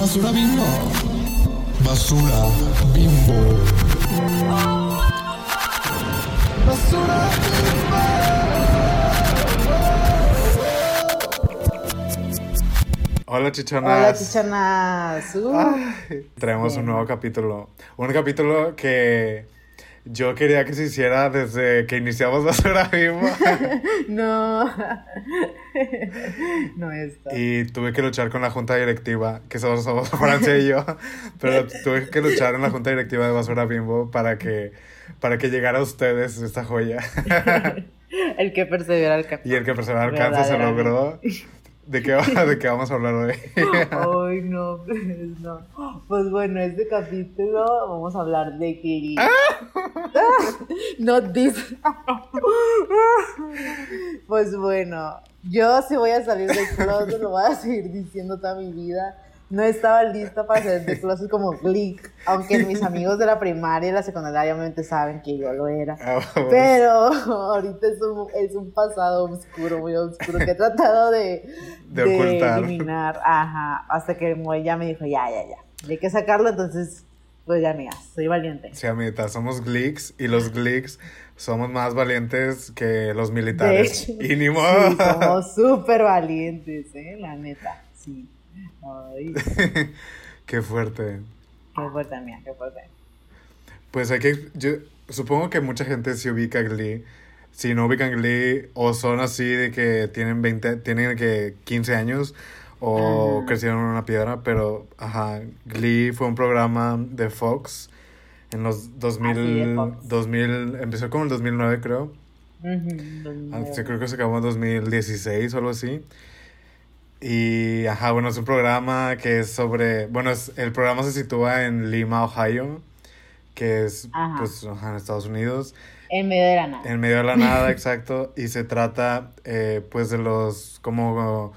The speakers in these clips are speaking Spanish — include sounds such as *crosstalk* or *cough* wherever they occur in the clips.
Basura bimbo. Basura bimbo. Basura Hola chichonas. Hola, chichonas. Uh, Ay, traemos un nuevo capítulo. Un capítulo que yo quería que se hiciera desde que iniciamos *laughs* Basura Bimbo. *laughs* no. *laughs* no esto. Y tuve que luchar con la junta directiva, que somos, somos Francia y yo, pero tuve que luchar en la junta directiva de Basura Bimbo para que, para que llegara a ustedes esta joya. el que persevera alcanza. Y el que persevera alcanza se logró. ¿De qué, ¿De qué vamos a hablar hoy? *laughs* Ay, no, pues no. Pues bueno, este capítulo vamos a hablar de que... *laughs* Not this. pues bueno, yo sí voy a salir del closet, lo voy a seguir diciendo toda mi vida. No estaba lista para salir del closet como Glick, aunque mis amigos de la primaria y la secundaria obviamente saben que yo lo era. Ah, Pero ahorita es un, es un pasado oscuro, muy oscuro, que he tratado de, De ocultar. eliminar. Ajá, hasta que ya me dijo, ya, ya, ya. Hay que sacarlo, entonces, pues ya, amigas, soy valiente. Sí, amiguita, somos Glicks y los Glicks somos más valientes que los militares. De hecho, y ni modo. Sí, somos súper valientes, ¿eh? La neta, sí. Ay, *laughs* Qué fuerte. qué fuerte, mía, qué fuerte. Pues hay que. Yo supongo que mucha gente se ubica Glee. Si no ubican Glee, o son así de que tienen 20, tienen que 15 años, o Ajá. crecieron en una piedra, pero ajá, Glee fue un programa de Fox en los 2000, Así de Fox. 2000 empezó como en el 2009 creo, Ujú, Ah, sí, creo que se acabó en 2016 o algo así. Y, ajá, bueno, es un programa que es sobre, bueno, es, el programa se sitúa en Lima, Ohio, que es, Ajá. pues, ajá, en Estados Unidos, En medio de la nada. en medio de la nada, *laughs* exacto, y se trata, eh, pues, de los, como,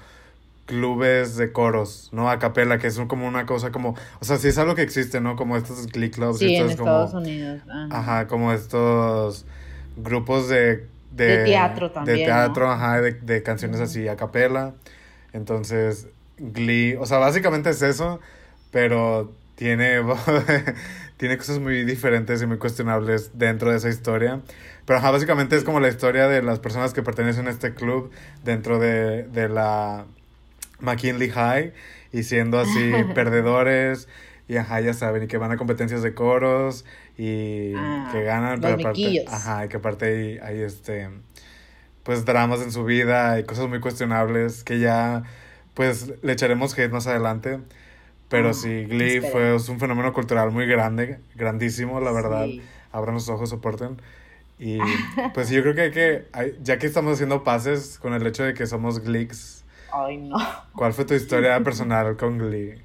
clubes de coros, ¿no? A capela, que es un- como una cosa como, o sea, sí es algo que existe, ¿no? Como estos Glee Clubs y Sí, en estos como... Estados Unidos. Ajá. Ajá, como estos grupos de... De teatro también, De teatro, ¿no? ajá, de, de canciones así a capela. Entonces, Glee, o sea, básicamente es eso, pero tiene, *laughs* tiene cosas muy diferentes y muy cuestionables dentro de esa historia. Pero ajá, básicamente es como la historia de las personas que pertenecen a este club dentro de, de la McKinley High y siendo así *laughs* perdedores y ajá, ya saben, y que van a competencias de coros y Ah, que ganan, pero aparte, ajá, y que aparte hay, hay este, pues dramas en su vida y cosas muy cuestionables que ya, pues le echaremos hate más adelante. Pero Ah, sí, Glee fue esperemos. es un fenómeno cultural muy grande, grandísimo, la verdad. Sí. Abran los ojos, soporten. Y *laughs* pues yo creo que hay que, hay- ya que estamos haciendo pases con el hecho de que somos Gleeks, Ay, no. ¿cuál fue tu historia *laughs* personal con Glee?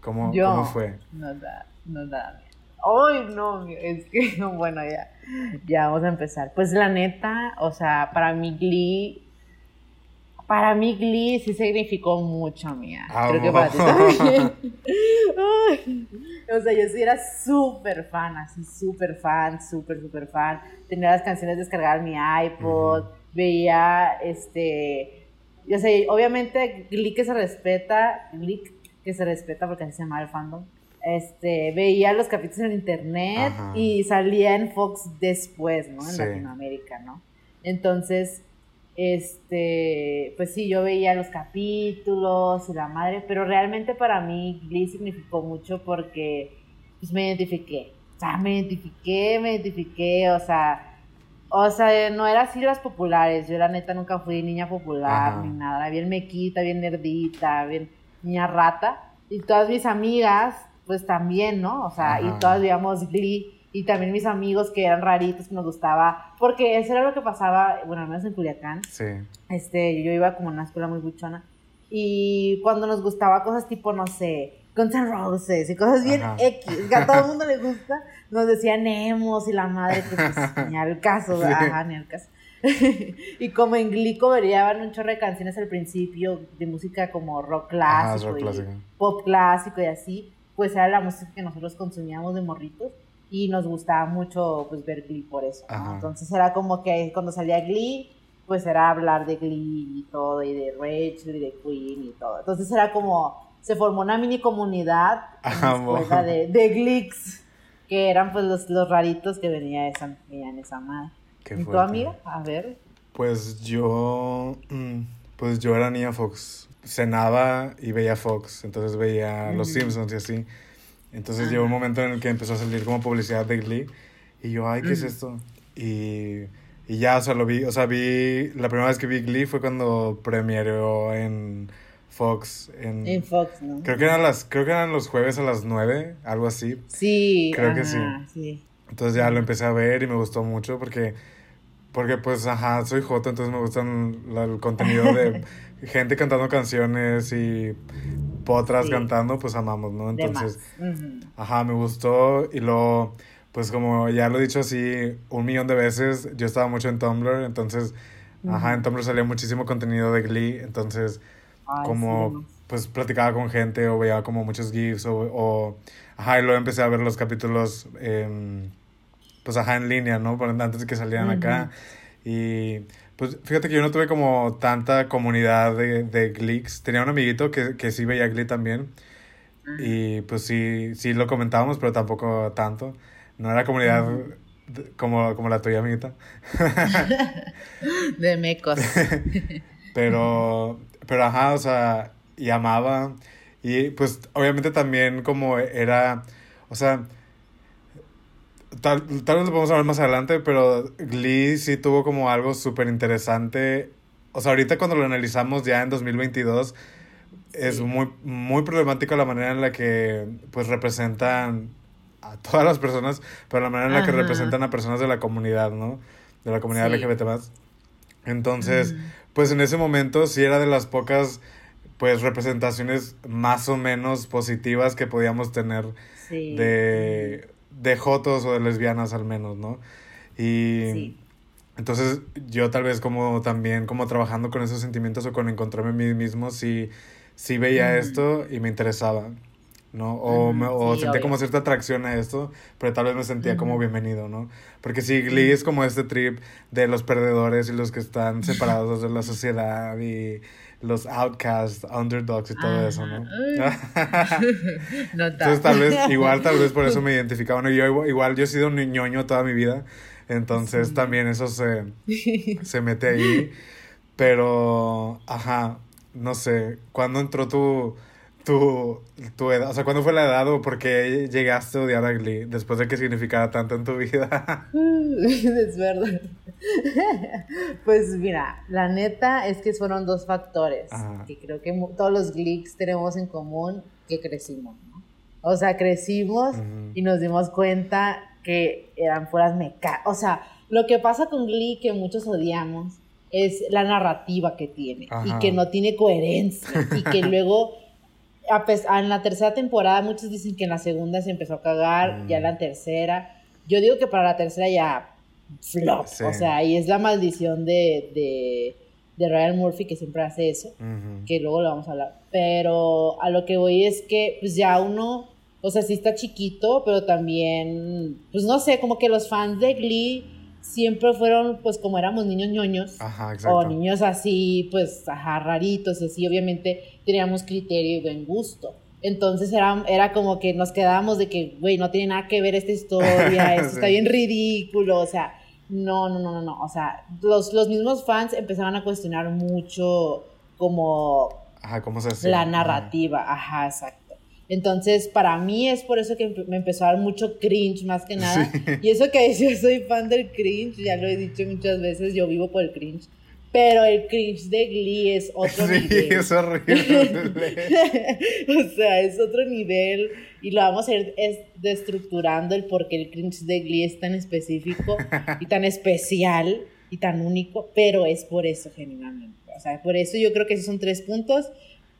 ¿Cómo, Yo. ¿Cómo fue? No da, no da. Ay, no, es que, *laughs* bueno, ya, ya vamos a empezar. Pues la neta, o sea, para mí Glee, para mí Glee sí significó mucho, mía. Creo que para ti también. *laughs* *laughs* Ay, o sea, yo sí era súper fan, así súper fan, súper, súper fan. Tenía las canciones descargadas en mi iPod, veía, este, yo sé, obviamente Glee que se respeta, Glee que se respeta porque así se llama el fandom. Este, veía los capítulos en internet Ajá. y salía en Fox después, ¿no? En Sí. Latinoamérica, ¿no? Entonces, este, pues sí, yo veía los capítulos y la madre, pero realmente para mí Glee significó mucho porque pues me identifiqué. O sea, me identifiqué, me identifiqué, o sea, o sea, no era así las populares. Yo la neta nunca fui niña popular Ajá. ni nada. Bien mequita, bien nerdita, bien niña rata. Y todas mis amigas, pues también, ¿no? O sea, Ajá. y todas veíamos Glee. Y también mis amigos que eran raritos, que nos gustaba. Porque eso era lo que pasaba, bueno, al menos en Culiacán. Sí. Este, yo iba como a una escuela muy buchona. Y cuando nos gustaba cosas tipo, no sé, Guns N' Roses y cosas bien Ajá. X, que a todo el mundo le *laughs* gusta, nos decían emos y la madre, que pues *laughs* ni al caso, Sí. ajá, ni al caso. *laughs* y como en Glee coverían un chorro de canciones al principio de música como rock Ajá, clásico, rock y clásico. pop clásico y así, pues era la música que nosotros consumíamos de morritos y nos gustaba mucho pues ver Glee por eso, ¿no? Entonces era como que cuando salía Glee, pues era hablar de Glee y todo, y de Rachel y de Queen y todo. Entonces era como se formó una mini comunidad en de, de Glicks, que eran pues los, los raritos que venía esa, venían esa madre. Qué ¿Y tu amiga? A ver. Pues yo, mm, pues yo era niña Fox. Cenaba y veía Fox, entonces veía Los Ujú. Simpsons y así. Entonces llegó un momento en el que empezó a salir como publicidad de Glee y yo, ay, ¿qué es Ujú. esto? Y, y ya, o sea, lo vi, o sea, vi, la primera vez que vi Glee fue cuando premieró en Fox, en, En Fox, ¿no? creo que eran las, creo que eran los jueves a las 9, algo así. Sí, Creo que ajá, sí. Entonces ya lo empecé a ver y me gustó mucho porque, porque pues, ajá, soy joto, entonces me gustan la- el contenido de *laughs* gente cantando canciones y potras Sí. cantando, pues amamos, ¿no? Entonces, ajá, me gustó y luego, pues como ya lo he dicho así un millón de veces, yo estaba mucho en Tumblr, entonces, ajá, en Tumblr salía muchísimo contenido de Glee, entonces Ay, como pues platicaba con gente o veía como muchos GIFs o, o ajá, y luego empecé a ver los capítulos pues ajá en línea, ¿no? Antes de que salieran acá y pues fíjate que yo no tuve como tanta comunidad de, de Gleeks. Tenía un amiguito que, que sí veía Glee también y pues sí, sí lo comentábamos, pero tampoco tanto. No era comunidad como, como la tuya, amiguita. *laughs* De mecos. *laughs* Pero, pero ajá, o sea, y amaba. Y pues obviamente también como era, o sea, tal, tal vez lo podemos hablar más adelante, pero Glee sí tuvo como algo súper interesante. O sea, ahorita cuando lo analizamos ya en 2022, es Sí. muy, muy problemático la manera en la que pues representan a todas las personas, pero la manera en la que representan a personas de la comunidad, ¿no? De la comunidad Sí. LGBT más. Entonces, pues en ese momento sí era de las pocas pues representaciones más o menos positivas que podíamos tener Sí. de, de jotos o de lesbianas al menos, ¿no? Y Sí. entonces yo tal vez como también como trabajando con esos sentimientos o con encontrarme a mí mismo, sí, sí veía esto y me interesaba, ¿no? O, me- o Sí, sentía obvio. como cierta atracción a esto, pero tal vez me sentía como bienvenido, ¿no? Porque sí, Glee es como este trip de los perdedores y los que están separados de la sociedad y los outcasts, underdogs y todo eso, ¿no? *laughs* No Entonces tal vez, igual tal vez por eso me *laughs* identificaba, ¿no? Yo igual, igual yo he sido un ñoño toda mi vida, entonces Sí. también eso se, *laughs* se mete ahí, pero, ajá, no sé, ¿cuándo entró tu, tu, tu edad? O sea, ¿cuándo fue la edad o por qué llegaste a odiar a Glee después de que significara tanto en tu vida? *laughs* *laughs* es verdad. *laughs* Pues mira, la neta es que fueron dos factores Ajá. que creo que todos los Gleeks tenemos en común que crecimos, ¿no? O sea, crecimos Ujú. y nos dimos cuenta que eran puras mecánicas. O sea, lo que pasa con Glee que muchos odiamos es la narrativa que tiene Ajá. y que no tiene coherencia y que luego a en la tercera temporada muchos dicen que en la segunda se empezó a cagar, Mm. ya en la tercera. Yo digo que para la tercera ya flop, Sí. o sea, y es la maldición de, de, de Ryan Murphy que siempre hace eso que luego lo vamos a hablar. Pero a lo que voy es que, pues ya uno, o sea, sí está chiquito, pero también, pues no sé, como que los fans de Glee siempre fueron, pues como éramos niños ñoños, Ajá, o niños así, pues, ajá, raritos, y así, obviamente teníamos criterio y buen gusto. Entonces era, era como que nos quedábamos de que, güey, no tiene nada que ver esta historia, *laughs* esto está bien ridículo, o sea, no, no, no, no, no, o sea, los, los mismos fans empezaban a cuestionar mucho como Ajá, ¿cómo se hace? la narrativa, ajá, exacto. Entonces, para mí es por eso que me empezó a dar mucho cringe más que nada. Sí. Y eso que yo *laughs* soy fan del cringe, ya lo he dicho muchas veces, yo vivo por el cringe. Pero el cringe de Glee es otro Sí, nivel. *laughs* es horrible. *laughs* o sea, es otro nivel y lo vamos a ir es- destructurando el por qué el cringe de Glee es tan específico y tan especial y tan único, pero es por eso genuinamente. O sea, por eso yo creo que esos son tres puntos,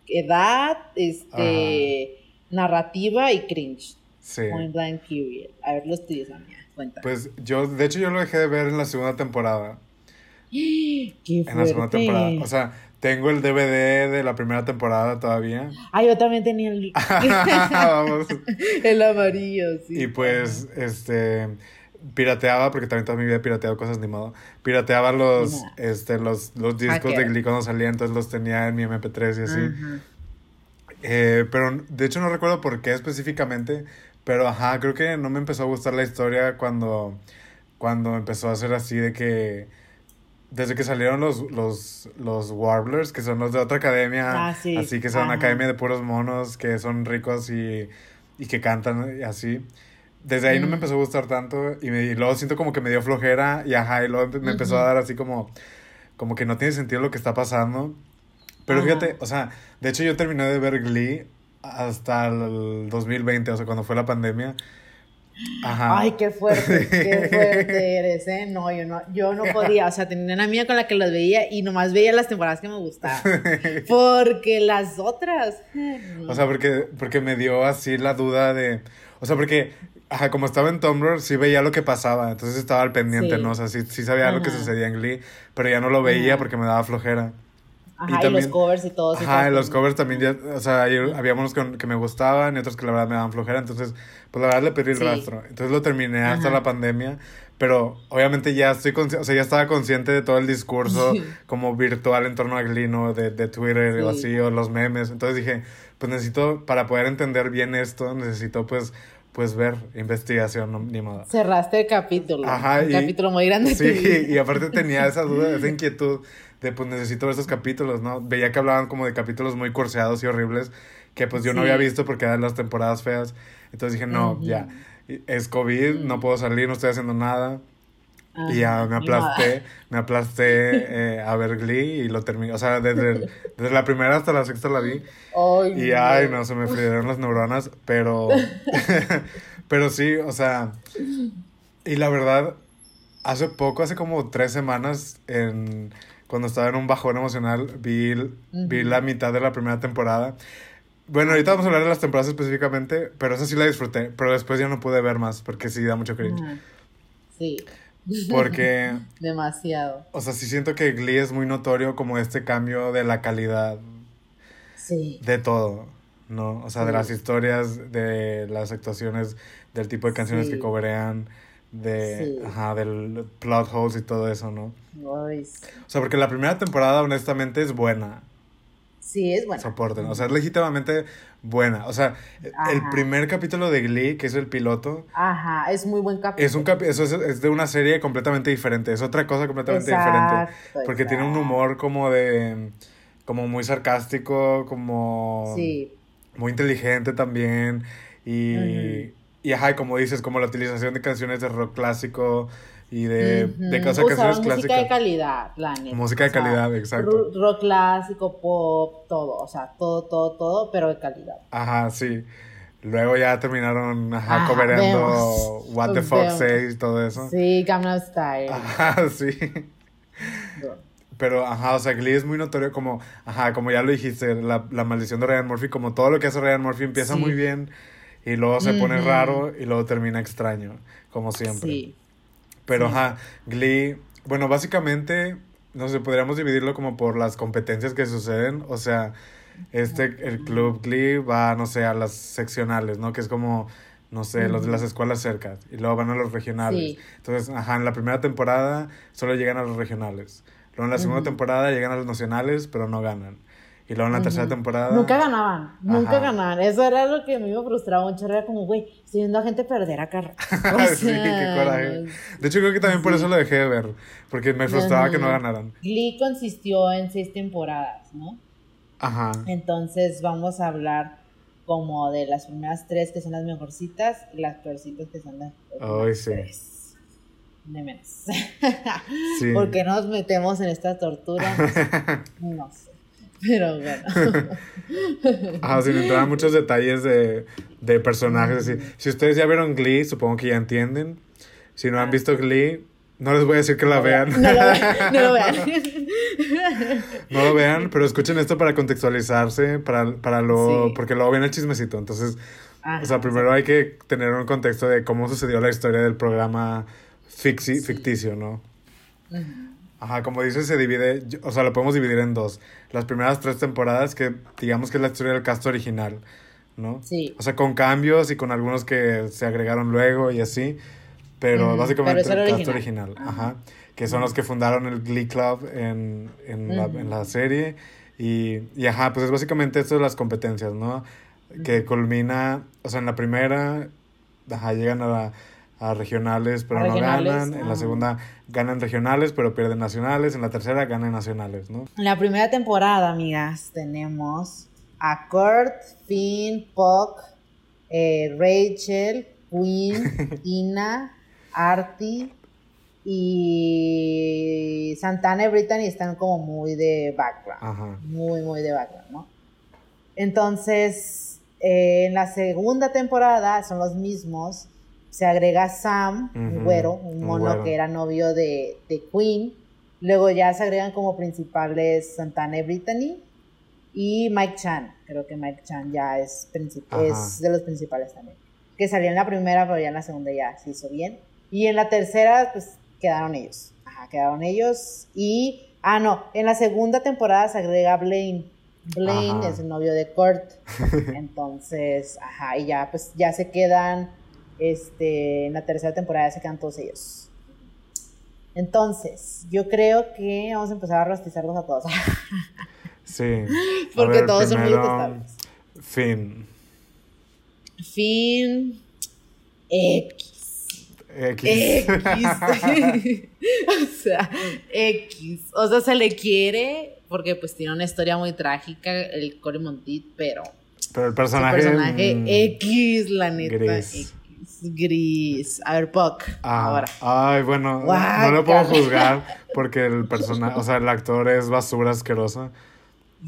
edad, este, narrativa y cringe. Sí. Point blank period. A ver los tuyos, amiga. Cuenta. Pues yo, de hecho, yo lo dejé de ver en la segunda temporada. *gasps* Qué En la segunda fuerte. temporada. O sea, tengo el DVD de la primera temporada todavía. *gasps* Ah, yo también tenía el, Vamos. *laughs* *laughs* el amarillo, sí. Y pues, este, pirateaba, porque también toda mi vida he pirateado cosas ni modo. Pirateaba los, este, los, los discos de. Glee cuando salían, entonces los tenía en mi MP3 y así. Ajá. Eh, pero de hecho no recuerdo por qué específicamente, pero ajá, creo que no me empezó a gustar la historia cuando, cuando empezó a ser así de que desde que salieron los, los, los Warblers, que son los de otra academia, Ah, sí. así que son una Ajá. academia de puros monos que son ricos y, y que cantan y así. Desde ahí no me Mm. empezó a gustar tanto y, me- y luego siento como que me dio flojera y ajá, y luego me empezó a dar así como, como que no tiene sentido lo que está pasando. Pero Ajá. fíjate, o sea, de hecho yo terminé de ver Glee hasta el 2020, o sea, cuando fue la pandemia. Ajá. Ay, qué fuerte, qué *laughs* fuerte eres, ¿eh? No, yo no, yo no podía, o sea, tenía una amiga con la que los veía y nomás veía las temporadas que me gustaban. *laughs* Porque las otras. O sea, porque, porque me dio así la duda de. O sea, porque, ajá, como estaba en Tumblr, sí veía lo que pasaba. Entonces estaba al pendiente, Sí. ¿no? O sea, sí, sí sabía lo que Ajá. sucedía en Glee, pero ya no lo veía Ajá. porque me daba flojera. Ajá, y, también- los covers y todo. Ajá, y los covers también ya, o sea, había unos que, que me gustaban y otros que la verdad me daban flojera, entonces, pues la verdad le perdí el Sí. rastro. Entonces lo terminé hasta Ajá. la pandemia, pero obviamente ya estoy o sea, ya estaba consciente de todo el discurso *laughs* Sí. como virtual en torno a Glee, ¿no? De, de Twitter o Sí. así, o los memes. Entonces dije, pues necesito, para poder entender bien esto, necesito pues, pues ver investigación, no, ni modo. Cerraste el capítulo. Ajá, un y- capítulo muy grande. Sí, y aparte tenía esa duda, esa *laughs* inquietud de pues necesito ver esos capítulos, ¿no? Veía que hablaban como de capítulos muy curseados y horribles que pues yo no había visto porque eran las temporadas feas. Entonces dije, no, ya, es COVID, no puedo salir, no estoy haciendo nada. Y ya me aplasté, me aplasté eh, a ver Glee y lo terminé. O sea, desde, desde la primera hasta la sexta la vi. Ay, Y ay, no, se me frieron las neuronas, pero, *laughs* pero sí, o sea, y la verdad, hace poco, hace como tres semanas, en, cuando estaba en un bajón emocional, vi, vi la mitad de la primera temporada. Bueno, ahorita vamos a hablar de las temporadas específicamente, pero esa sí la disfruté, pero después ya no pude ver más, porque sí da mucho cringe. Sí. Porque, *laughs* Demasiado. o sea, sí siento que Glee es muy notorio como este cambio de la calidad Sí. de todo, ¿no? O sea, de las historias, de las actuaciones, del tipo de canciones Sí. que coberean, de, ajá, del plot holes y todo eso, ¿no? O sea, porque la primera temporada honestamente es buena, Sí, es bueno. soporten, o sea, es legítimamente buena. O sea, el primer capítulo de Glee, que es el piloto, Ajá, es muy buen capítulo. es un capi- eso es, es de una serie completamente diferente, es otra cosa completamente Exacto, diferente, porque tiene un humor como de, como muy sarcástico, como... Sí. muy inteligente también y, Ujú. y ajá, como dices, como la utilización de canciones de rock clásico y de, de Ujú. o sea, Usaban canciones música de clásicas. calidad, la neta. Música de O sea, calidad, exacto. ro- Rock clásico, pop, todo. O sea, todo, todo, todo, pero de calidad. Ajá, sí. Luego ya terminaron, ajá, Ajá, cobereando vemos. What the Fuck Vemos. Says y todo eso. Sí, Gangnam Style. Ajá, *laughs* sí. Pero, ajá, o sea, Glee es muy notorio como, ajá, como ya lo dijiste, la, la maldición de Ryan Murphy, como todo lo que hace Ryan Murphy empieza Sí. muy bien y luego se pone Ujú. raro y luego termina extraño, como siempre. Sí. Pero, Sí. ajá, Glee, bueno, básicamente, no sé, podríamos dividirlo como por las competencias que suceden. O sea, este, el club Glee va, no sé, a las seccionales, ¿no? Que es como, no sé, los de las escuelas cerca. Y luego van a los regionales. Sí. Entonces, ajá, en la primera temporada solo llegan a los regionales. Luego en la segunda temporada llegan a los nacionales, pero no ganan. Y luego en la tercera temporada... Nunca ganaban, nunca ganaban. Eso era lo que a mí me frustraba un chorro. Era como, güey, estoy viendo a gente perder acá. O *laughs* sí, qué coraje. De hecho, creo que también por eso lo dejé de ver. Porque me frustraba que no ganaran. Glee consistió en seis temporadas, ¿no? Ajá. Entonces vamos a hablar como de las primeras tres que son las mejorcitas y las peorcitas que son las Ay, sí. tres. De menos. Sí. *laughs* ¿Por qué nos metemos en esta tortura? *laughs* No sé. No. *laughs* Pero bueno. *laughs* Ajá, sin entrar en muchos detalles de, de personajes. Así. Si ustedes ya vieron Glee, supongo que ya entienden. Si no han Ah. visto Glee, no les voy a decir que la vean. No lo vean. No lo vean. *laughs* No lo vean, pero escuchen esto para contextualizarse, para, para lo, Sí. porque luego viene el chismecito. Entonces, Ajá. o sea, primero hay que tener un contexto de cómo sucedió la historia del programa fixi- ficticio, ¿no? Ujú. Ajá, como dices, se divide, o sea, lo podemos dividir en dos. Las primeras tres temporadas, que digamos que es la historia del cast original, ¿no? Sí. O sea, con cambios y con algunos que se agregaron luego y así. Pero básicamente pero es el el cast original. original. Ajá. Que son los que fundaron el Glee Club en, en, la, en la serie. Y, y ajá, pues es básicamente esto de las competencias, ¿no? Que culmina, o sea, en la primera, ajá, llegan a, la- a regionales, pero A no regionales, ganan. En la ajá. segunda ganan regionales, pero pierden nacionales. En la tercera ganan nacionales, ¿no? En la primera temporada, amigas, tenemos a Kurt, Finn, Puck, eh, Rachel, Quinn, *laughs* Tina, Artie y Santana y Brittany están como muy de background. Ajá. Muy, muy de background, ¿no? Entonces, eh, en la segunda temporada son los mismos. Se agrega Sam, un Ujú, güero, un un mono güero. que era novio de, de Queen. Luego ya se agregan como principales Santana y Brittany. Y Mike Chan. Creo que Mike Chan ya es, es de los principales también. Que salió en la primera, pero ya en la segunda ya se hizo bien. Y en la tercera, pues quedaron ellos. Ajá, quedaron ellos. Y, ah, no, en la segunda temporada se agrega Blaine. Blaine Ajá. es el novio de Kurt. *laughs* Entonces, ajá, y ya, pues ya se quedan, este, en la tercera temporada ya se quedan todos ellos. Entonces, yo creo que vamos a empezar a rostizarlos a todos. *laughs* Sí. Porque ver, todos son muy primero, detestables. Finn. Fin X. X. X. *laughs* o sea, X. O sea, se le quiere porque pues tiene una historia muy trágica el Cory Monteith, pero Pero el personaje. personaje mm, X, la neta, gris. X. Gris. A ver, Puck. ah, Ahora. Ay, bueno, no lo puedo juzgar porque el personaje, o sea, el actor es basura asquerosa.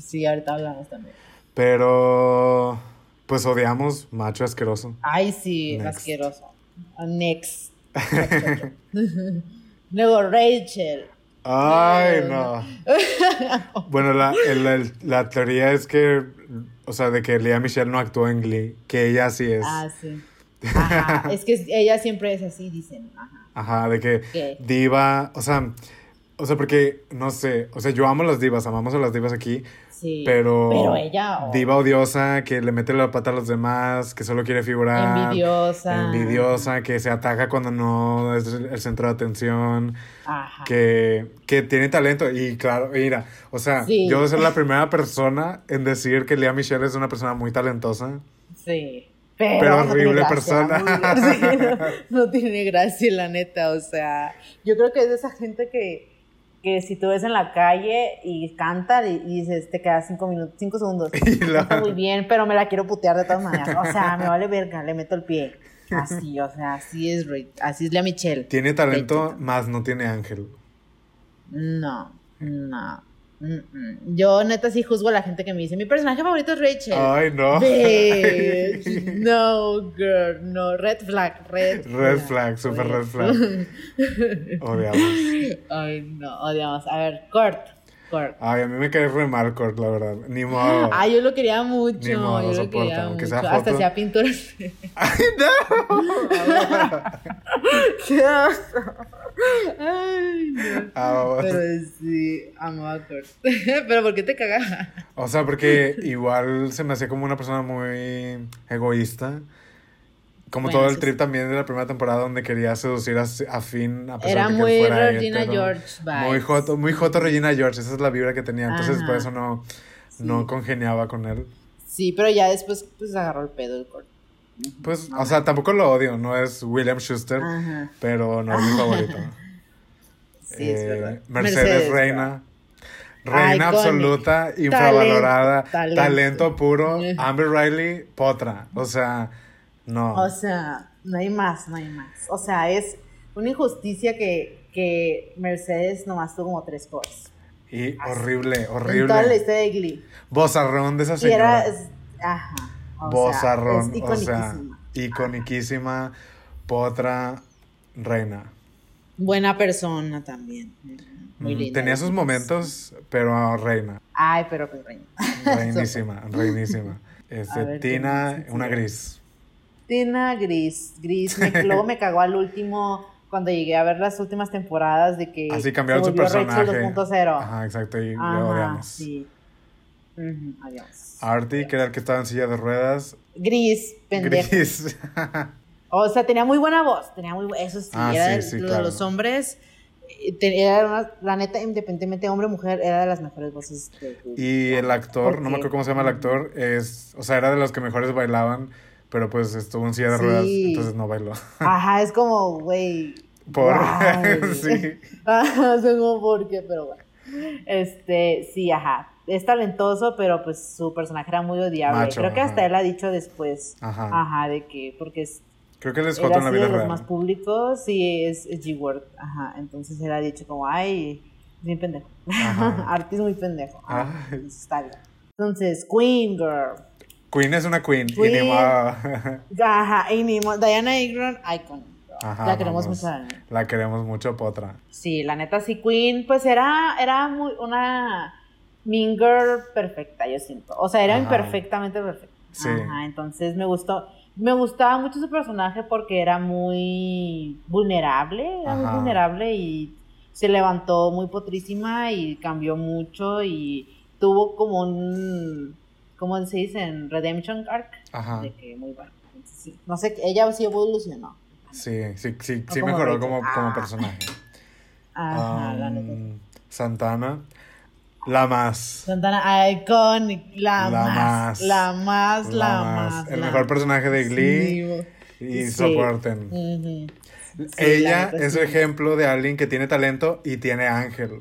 Sí, ahorita hablamos también. Pero, pues odiamos macho asqueroso. Ay, sí, Next. asqueroso. Next. *laughs* Luego Rachel. Ay, no. *laughs* Bueno, la, el- la teoría es que, o sea, de que Lea Michelle no actuó en Glee, que ella sí es. Ah, sí. Ajá. es que ella siempre es así, dicen. Ajá. Ajá, de que ¿Qué? diva, o sea, o sea, porque, no sé, o sea, yo amo las divas, amamos a las divas aquí, Sí. pero... Pero ella. oh, Diva odiosa, que le mete la pata a los demás, que solo quiere figurar. Envidiosa. Envidiosa, que se ataca cuando no es el centro de atención, Ajá. que, que tiene talento. Y claro, mira, o sea, Sí. yo de ser la primera persona en decir que Lea Michelle es una persona muy talentosa. Sí. Pero, horrible persona. muy- *laughs* sí, no, no tiene gracia, la neta. O sea, yo creo que es de esa gente que, que si tú ves en la calle y canta y, y dices, te quedas cinco minutos, cinco segundos. *laughs* Y la- Está muy bien, pero me la quiero putear de todas maneras. O sea, me vale verga, le meto el pie. Así, o sea, así es, Ra- así es la Michelle. Tiene talento, más no tiene ángel. No, no. Mm, mm. Yo neta sí juzgo a la gente que me dice, mi personaje favorito es Rachel. Ay, no. *laughs* No, girl, no. Red flag, red flag. Red flag, super red flag. *laughs* Odiamos. Ay, no, odiamos. A ver, Kurt. Kurt. Ay, a mí me cae re mal Kurt, la verdad. Ni modo. Ay, yo lo quería mucho. Ni modo, yo lo soporta, quería mucho. sea Hasta hacía pinturas. *laughs* Ay, no. Qué asco. Ay, no. Ah, Pero sí, amaba a Kurt. *laughs* Pero ¿por qué te cagas? O sea, porque igual se me hacía como una persona muy egoísta. Como Bueno, todo el sí, trip también de la primera temporada donde quería seducir a, a Finn a pesar Era de que muy fuera Regina. George vibes. Muy joto, muy joto Regina George, esa es la vibra que tenía. Entonces Ajá. por eso no, no congeniaba con él. Sí, pero ya después pues agarró el pedo el Kurt. Pues, o sea, tampoco lo odio, no es William Schuster, Ajá. pero no es mi *laughs* favorito. Sí, es Eh, verdad. Mercedes, Reina. Reina Iconic. absoluta, infravalorada, talento, talento. puro. Eh. Amber Riley, potra. O sea, no. O sea, no hay más, no hay más. O sea, es una injusticia que, que Mercedes nomás tuvo como tres cores. y horrible, En toda la horrible. historia de Glee. Bozarrón de esa Y era. señora. es- ajá. O Bozarrón, sea, o sea, iconiquísima. potra, reina. Buena persona también. Muy Mm, linda. Tenía sus momentos, pero reina. Ay, pero pues reina. *laughs* Reinísima, reinísima. Este, A ver, ¿qué Tina, una gris. Tina Gris. Gris. Me, *laughs* luego me cagó al último. Cuando llegué a ver las últimas temporadas de que. Así cambiaron su personaje. 2.0. Ajá, exacto, y le Ajá, odiamos. sí. Adiós. Artie, que era el que estaba en silla de ruedas. Gris, pendejo. Gris. *laughs* O sea, tenía muy buena voz, tenía muy eso sí, Ah, era sí, de- sí, lo de claro. los hombres te- era una- la neta, independientemente hombre o mujer, era de las mejores voces de Glee. Y el actor, no me acuerdo cómo se llama el actor, es, o sea, era de los que mejores bailaban, pero pues estuvo en silla de Sí. ruedas, entonces no bailó. Ajá, es como, güey. Por, *laughs* sí. *laughs* Ajá, sé como por qué, pero bueno. Este, sí, ajá. Es talentoso, pero pues su personaje era muy odiable. Macho, Creo que hasta él ha dicho después. Ajá. Ajá, de que, porque es, Creo que él es joto en la vida de los real. más públicos y es, es G-Word. Ajá, entonces él ha dicho como, ay, es muy pendejo. *laughs* Artis muy pendejo. Ajá, entonces está bien. Entonces, Queen Girl. Queen es una queen, y Queen. ni modo. *laughs* Ajá, y ni Diana Agron, icon. Ajá, la queremos vamos. mucho. La queremos mucho, Potra. Sí, la neta sí, Queen, pues era, era muy una mean girl perfecta, yo siento. O sea, era Ajá. imperfectamente perfecta. Sí. Ajá, entonces me gustó. Me gustaba mucho su personaje porque era muy vulnerable, era muy vulnerable y se levantó muy potrísima y cambió mucho y tuvo como un, ¿cómo se dice? En Redemption Arc. Ajá. De que muy bueno. Entonces, sí. No sé, ella sí evolucionó. Sí, sí, sí, sí como mejoró como, como Ah. personaje. Ajá, la neta. Santana, la más. Santana Iconic, la, La más, más. la más, la, La más. más. El la mejor personaje de Glee. Sí, Y sí. soporten. Sí, Ella es el ejemplo de alguien que tiene talento y tiene ángel.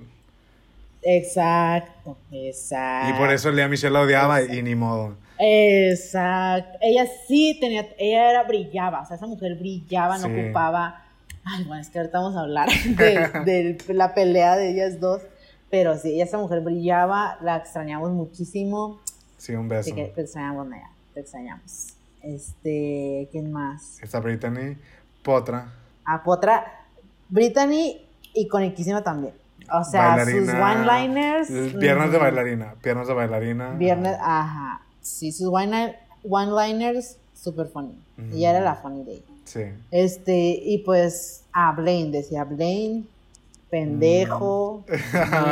Exacto, exacto. Y por eso Lea Michelle la odiaba y ni modo. Exacto. Ella sí tenía, ella era brillaba, o sea, esa mujer brillaba, no ocupaba. Ay, bueno, es que ahorita vamos a hablar *laughs* de, de la pelea de ellas dos. Pero sí, esa mujer brillaba, la extrañamos muchísimo. Sí, un beso. Así que te extrañamos, Naya, te extrañamos. Este, ¿quién más? Está Brittany, Potra. A otra, Brittany, iconiquísima también. O sea, sus one-liners. Piernas de mm, bailarina. Piernas de bailarina. Viernes, ajá. Sí, sus one- one-liners, super funny. Ujú. Ella era la funny de ella. Sí. Este, y pues, a Blaine, decía Blaine, pendejo,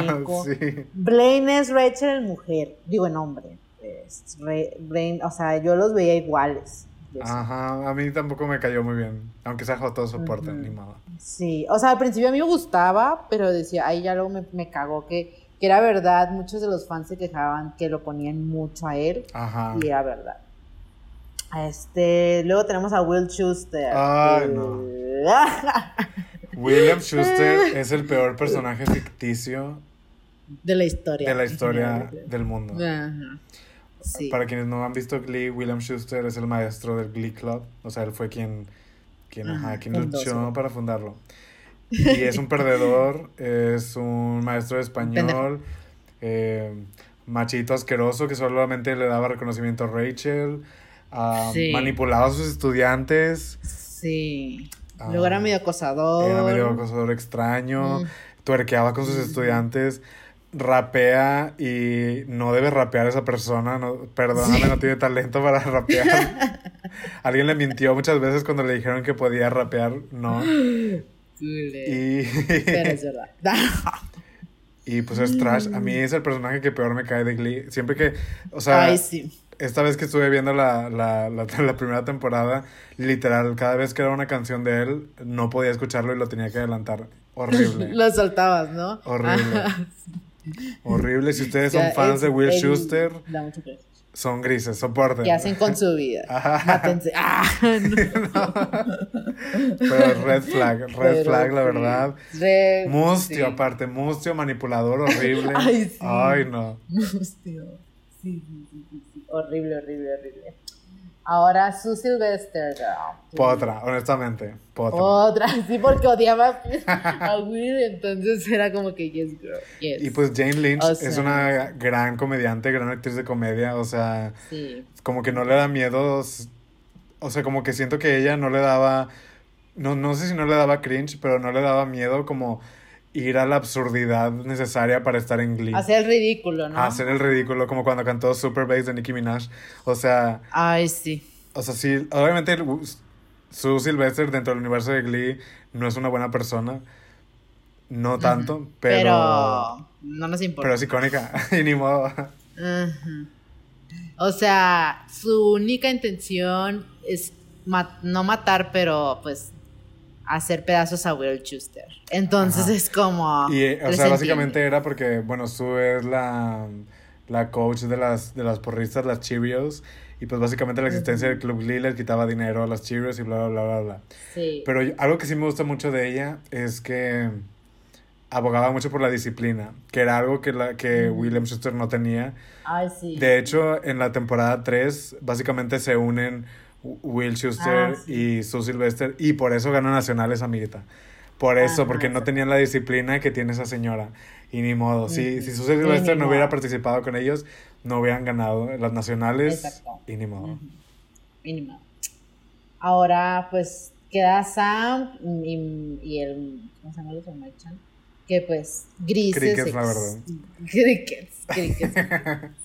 mico. *laughs* sí. Blaine es Rachel mujer, digo en hombre. Es Re- Blaine, o sea, yo los veía iguales. Ajá, a mí tampoco me cayó muy bien. Aunque sea joto, soporten, Ujú. ni modo. Sí, o sea, al principio a mí me gustaba, pero decía, ahí ya luego me, me cagó que, que era verdad, muchos de los fans se quejaban que lo ponían mucho a él, Ajá. y era verdad. Este, luego tenemos a Will Schuster. Ay, no. *laughs* William Schuster *laughs* es el peor personaje ficticio de la historia. de la historia del mundo. Ajá. Sí. Para quienes no han visto Glee, William Schuster es el maestro del Glee Club. O sea, él fue quien, quien, Ajá, ajá, quien fundó, luchó para fundarlo. *laughs* Y es un perdedor, es un maestro de español, eh, machito asqueroso que solamente le daba reconocimiento a Rachel, ah, Sí. manipulaba a sus estudiantes, Sí. Ah, Luego era medio acosador. era medio acosador extraño, Mm. tuerqueaba con sus estudiantes, rapea y no debe rapear esa persona, no, perdóname, no tiene talento para *laughs* rapear. Alguien le mintió muchas veces cuando le dijeron que podía rapear, no. Y, Pero es verdad. *laughs* y pues es trash. A mí es el personaje que peor me cae de Glee. Siempre que, o sea, Ay, sí. Esta vez que estuve viendo la, la, la, *laughs* la primera temporada, literal, cada vez que era una canción de él, no podía escucharlo y lo tenía que adelantar. Horrible. *laughs* Lo soltabas, ¿no? Horrible. Ajá. Horrible. Si ustedes O sea, son fans es- de Will él Schuster, son grises, soporten. ¿Qué hacen con su vida? *laughs* Ajá. Mátense. Ah, no. Pero red flag, red Pero flag, la verdad. Re- Mustio, sí. aparte, mustio, manipulador, horrible. Ay, sí. Ay, no. Mustio. Sí, sí, sí. Horrible, horrible, horrible. Ahora su Sylvester. girl. Potra, honestamente, potra. Otra, *laughs* sí, porque odiaba a Will, entonces era como que yes, girl. Yes. Y pues Jane Lynch O es una gran comediante, gran actriz de comedia, o sea, Sí. como que no le da miedo, o sea, como que siento que ella no le daba, no, no sé si no le daba cringe, pero no le daba miedo como ir a la absurdidad necesaria para estar en Glee. Hacer el ridículo, ¿no? Hacer el ridículo, como cuando cantó Super Bass de Nicki Minaj. O sea, Ay, sí. o sea, sí, obviamente el- Sue Sylvester dentro del universo de Glee no es una buena persona. No tanto, pero, Pero no nos importa. pero es icónica. *laughs* y ni modo. O sea, su única intención es no matar, pero pues hacer pedazos a Will Schuster. Entonces Ajá. es como... Y, o sea, básicamente era porque, bueno, Sue es la, la coach de las, de las porristas, las Cheerios. Y pues básicamente la existencia del Club Glee les quitaba dinero a las Cheerios y bla, bla, bla, bla, bla. Sí. Pero algo que sí me gusta mucho de ella es que abogaba mucho por la disciplina, que era algo que, la, que. William Schuster no tenía. Ay, sí. De hecho, en la temporada 3, básicamente se unen Will Schuster Ah, sí. y Sue Sylvester y por eso ganó nacionales, amiguita. Por eso, Ajá, porque no tenían la disciplina que tiene esa señora. Y ni modo. Si, si Sue Sylvester no hubiera participado con ellos, no hubieran ganado las nacionales. Exacto. Y ni modo. Ahora, pues, queda Sam y, y el. ¿Cómo se llama el otro? Que pues, grises. Crickets, la verdad. Crickets, crickets. *laughs*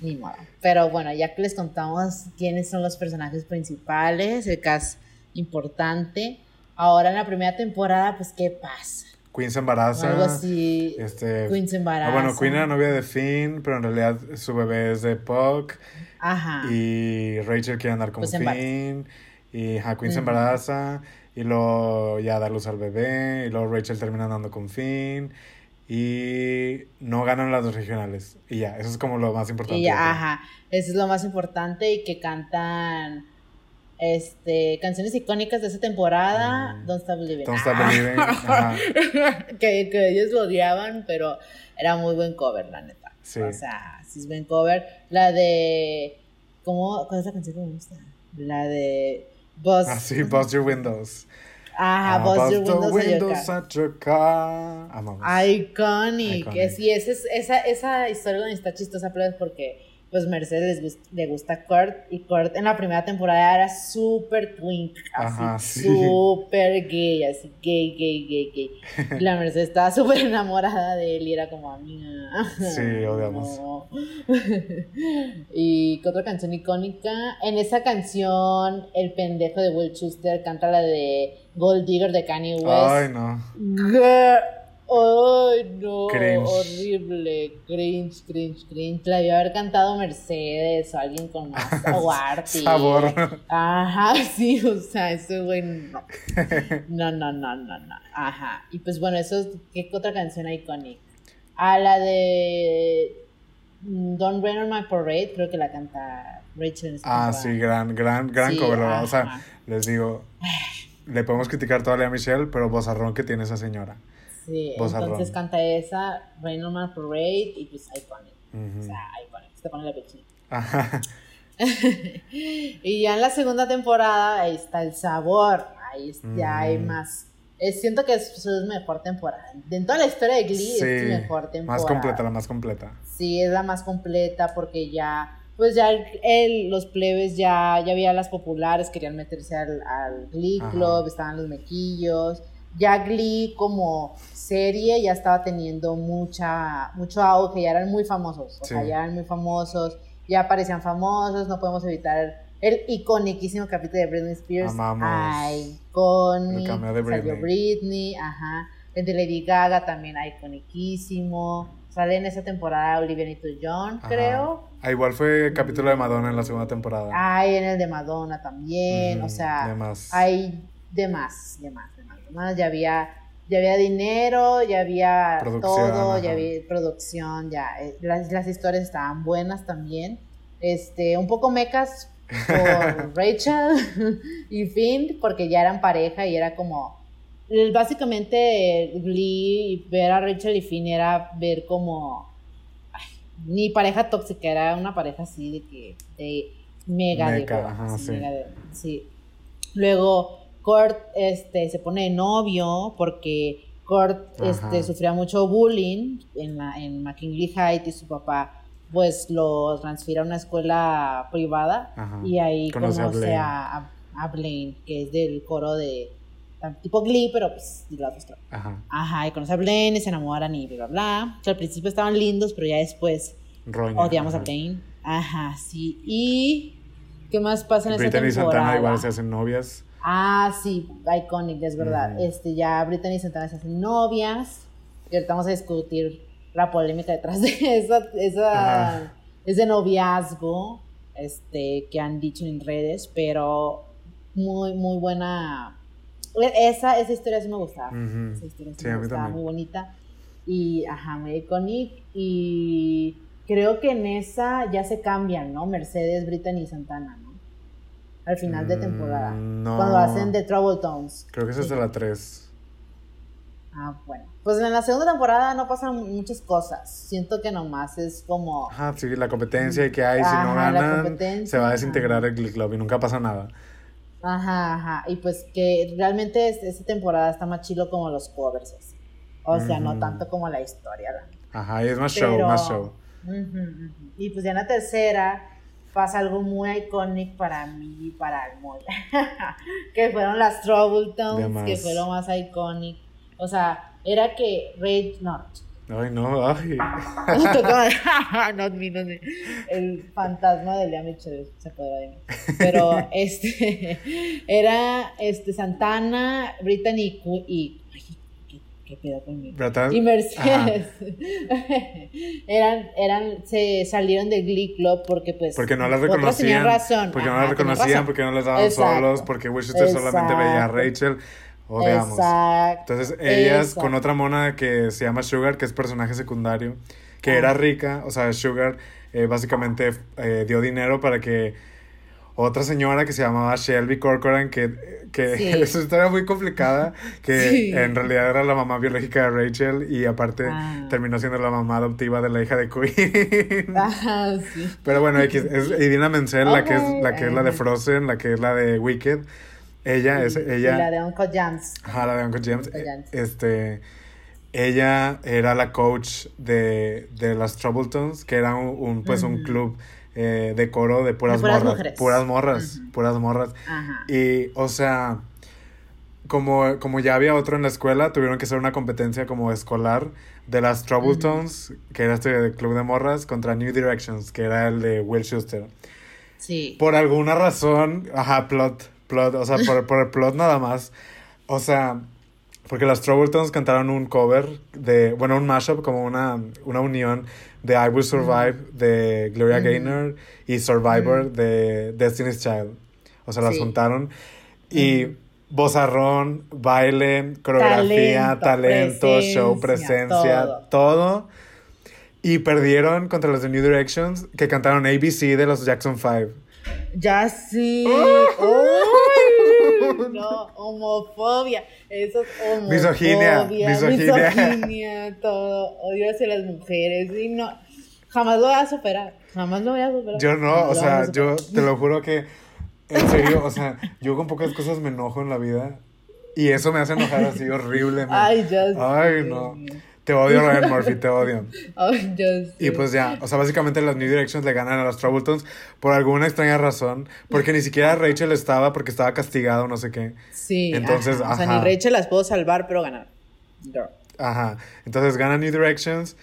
Ni modo. Pero bueno, ya que les contamos quiénes son los personajes principales, el cast importante. Ahora en la primera temporada, pues, ¿qué pasa? Queen se O embaraza. algo así. Este, Queen se ah, embaraza. bueno, Queen era novia de Finn, pero en realidad su bebé es de Puck. Ajá. Y Rachel quiere andar con Pues se. Finn. Y ja, Queen se Ujú. embaraza. Y luego ya da luz al bebé. Y luego Rachel termina andando con Finn. Y no ganan las dos regionales. Y ya, eso es como lo más importante. Y ya, ajá, eso es lo más importante y que cantan este canciones icónicas de esa temporada, Mm. Don't Stop Believing. Don't Stop Ah, Believing, ajá. *laughs* que, que ellos lo odiaban, pero era muy buen cover, la neta. Sí. O sea, sí es buen cover. La de ¿cómo cuál es la canción que me gusta? La de Buzz. Ah, sí, Bust Your Windows. Ajá, Ah, Buzz Your the Windows, windows at your car. Amamos. Iconic. Iconic. Sí, esa, es- esa, esa historia donde está chistosa, pero es porque pues Mercedes les le gusta Kurt y Kurt en la primera temporada era súper twink, así sí. súper gay, así gay, gay, gay, gay. Y la Mercedes estaba *laughs* súper enamorada de él y era como amiga. Sí, odiamos. *laughs* No. y ¿qué otra canción icónica? En esa canción el pendejo de Will Schuster canta la de Gold Digger de Kanye West. Ay, no. Girl. Ay, no, Cringe. horrible, cringe, cringe, cringe. La debió haber cantado Mercedes o alguien con más *laughs* o Artie. Sabor. Ajá, *laughs* sí, o sea, ese güey no. No, no, no, no, no. Ajá. Y pues bueno, eso es, ¿qué otra canción icónica? A la de mm, Don't Rain on My Parade, creo que la canta Rachel en esta Ah, sí, gran, gran, gran Sí, cover. O sea, les digo, le podemos criticar todavía a Michelle, pero vozarrón que tiene esa señora. Sí, entonces canta esa, Rain on My Parade y pues iconic. O Ujú. sea, iconic. Se te pone la pechita. Ajá. *laughs* y ya en la segunda temporada ahí está el sabor. Ahí ya hay Mm. más. eh, siento que es su mejor temporada. En toda la historia de Glee es su mejor temporada. más completa, la más completa. Sí, es la más completa porque ya, pues ya el, el- los plebes ya, ya había las populares, querían meterse al, al Glee Ajá. Club, estaban los mequillos. Ya Glee como serie ya estaba teniendo mucha, mucho auge, ya eran muy famosos, o Sí. sea, ya eran muy famosos, ya parecían famosos, no podemos evitar el iconiquísimo capítulo de Britney Spears. Amamos. Iconic. El de Salió Britney. Britney, ajá. El de Lady Gaga también iconiquísimo. Sale en esa temporada Olivia Newton-John, creo. Ah, igual fue capítulo de Madonna en la segunda temporada. Hay en el de Madonna también. O sea, de más. hay de más, de más, más, de. Ya había, ya había dinero, ya había Producción, todo, ajá. ya había producción, ya. eh, Las, las historias estaban buenas también. Este, un poco mecas por *laughs* Rachel y Finn, porque ya eran pareja y era como. Básicamente, Glee, ver a Rachel y Finn era ver como. ay, ni pareja tóxica, era una pareja así de que. de mega de Meca, hueva, ajá, así, sí. mega de- sí. Luego, Kurt este, se pone de novio porque Kurt Ajá. este, sufría mucho bullying en, la, en McKinley Heights y su papá pues lo transfiere a una escuela privada Ajá. y ahí Conoce conoce, a a, a, a Blaine, que es del coro de tipo Glee, pero pues de la otra. Ajá. Ajá, y conoce a Blaine y se enamoran y bla, bla, bla. Al principio estaban lindos, pero ya después Roña, odiamos a. Blaine. Ajá, sí. Y... ¿Qué más pasa en esa Brittany y temporada? Santana igual se hacen novias. Ah, sí, iconic, es verdad. Este, ya Brittany y Santana se hacen novias. Y ahorita vamos a discutir la polémica detrás de *laughs* esa, esa, Ajá. ese noviazgo este, que han dicho en redes, pero muy, muy buena Esa, esa historia sí me gustaba. Esa historia sí, Sí, me gustaba, muy bonita. Y, ajá, muy iconic. Y creo que en esa ya se cambian, ¿no? Mercedes, Brittany y Santana. Al final de Mm, temporada. no. Cuando hacen The Trouble Tones. Creo que esa es de la 3. Ah, bueno. Pues en la segunda temporada no pasan muchas cosas. Siento que nomás es como. Ajá, sí, la competencia que hay, si no Ajá, ganan, se va a desintegrar ajá. el Glee Club y nunca pasa nada. Ajá, ajá. Y pues que realmente es- esta temporada está más chilo como los covers. así. O sea, no Ujú. tanto como la historia. neta. Ajá, y es más show, Pero- más show. Ujú, ujú. Y pues ya en la tercera pasa algo muy icónico para mí y para el Moy. *laughs* que fueron las Trouble De Tones, que fue lo más icónico. O sea, era que Rage, no, Ay, no, ay. not me, not me. El fantasma de Lea Michelle se podrá decir. Pero *laughs* este era este Santana, Brittany y, ¿qué, pedo conmigo? ¿Verdad? Y Mercedes *laughs* eran, eran, se salieron del Glee Club porque pues Porque no las reconocían. razón. Porque no las reconocían, porque no les daban Exacto. solos, porque Winchester solamente veía a Exacto. Rachel. Odiamos. Exacto. Entonces ellas Exacto. con otra mona que se llama Sugar, que es personaje secundario, que Ah. era rica, o sea, Sugar eh, básicamente eh, dio dinero para que otra señora que se llamaba Shelby Corcoran, que, que Sí. *laughs* es una historia muy complicada, que Sí. en realidad era la mamá biológica de Rachel y aparte Ah. terminó siendo la mamá adoptiva de la hija de Queen. Ajá, *laughs* sí. Pero bueno, X, es Idina Menzel, la que es la que es la de. Frozen, la que es la de Wicked. Ella es Y ella la de Uncle James. Ajá, la de Uncle James. Uncle James. Este, ella era la coach de, de las Troubletones, que era un, un, pues un Ujú. club eh, de coro de puras, De puras morras. mujeres. Puras morras, puras morras. Ajá. Y, o sea, como, como ya había otro en la escuela, tuvieron que hacer una competencia como escolar de las Troubletones, que era este club de morras, contra New Directions, que era el de Will Schuster. Sí. Por alguna razón, ajá, plot, plot, o sea, por, por el plot nada más. O sea, porque las Troubletones cantaron un cover de, bueno, un mashup, como una, una unión de I Will Survive de Gloria. Gaynor y Survivor de Destiny's Child. O sea, las Sí. juntaron y bozarrón, baile, coreografía, Talento, talento, show, presencia, presencia, todo. todo. Y perdieron contra los de New Directions que cantaron ABC de los Jackson 5. Ya sí. ¡Oh! No, homofobia. Eso es homofobia. Misoginia, misoginia. misoginia, todo. Odio hacia las mujeres. Y no. Jamás lo voy a superar. Jamás lo voy a superar. Yo no, o sea, yo te lo juro que, en serio, o sea, *laughs* yo con pocas cosas me enojo en la vida y eso me hace enojar así horrible. man. Ay, ya Ay, no. Te odio, Ryan Murphy, te odio. *laughs* Y pues ya, o sea, básicamente las New Directions le ganan a los Troubletones por alguna extraña razón, porque ni siquiera Rachel estaba porque estaba castigado, no sé qué. Sí. Entonces, ajá. O sea, ajá. ni Rachel las puedo salvar, pero ganar. Girl. Ajá. Entonces ganan New Directions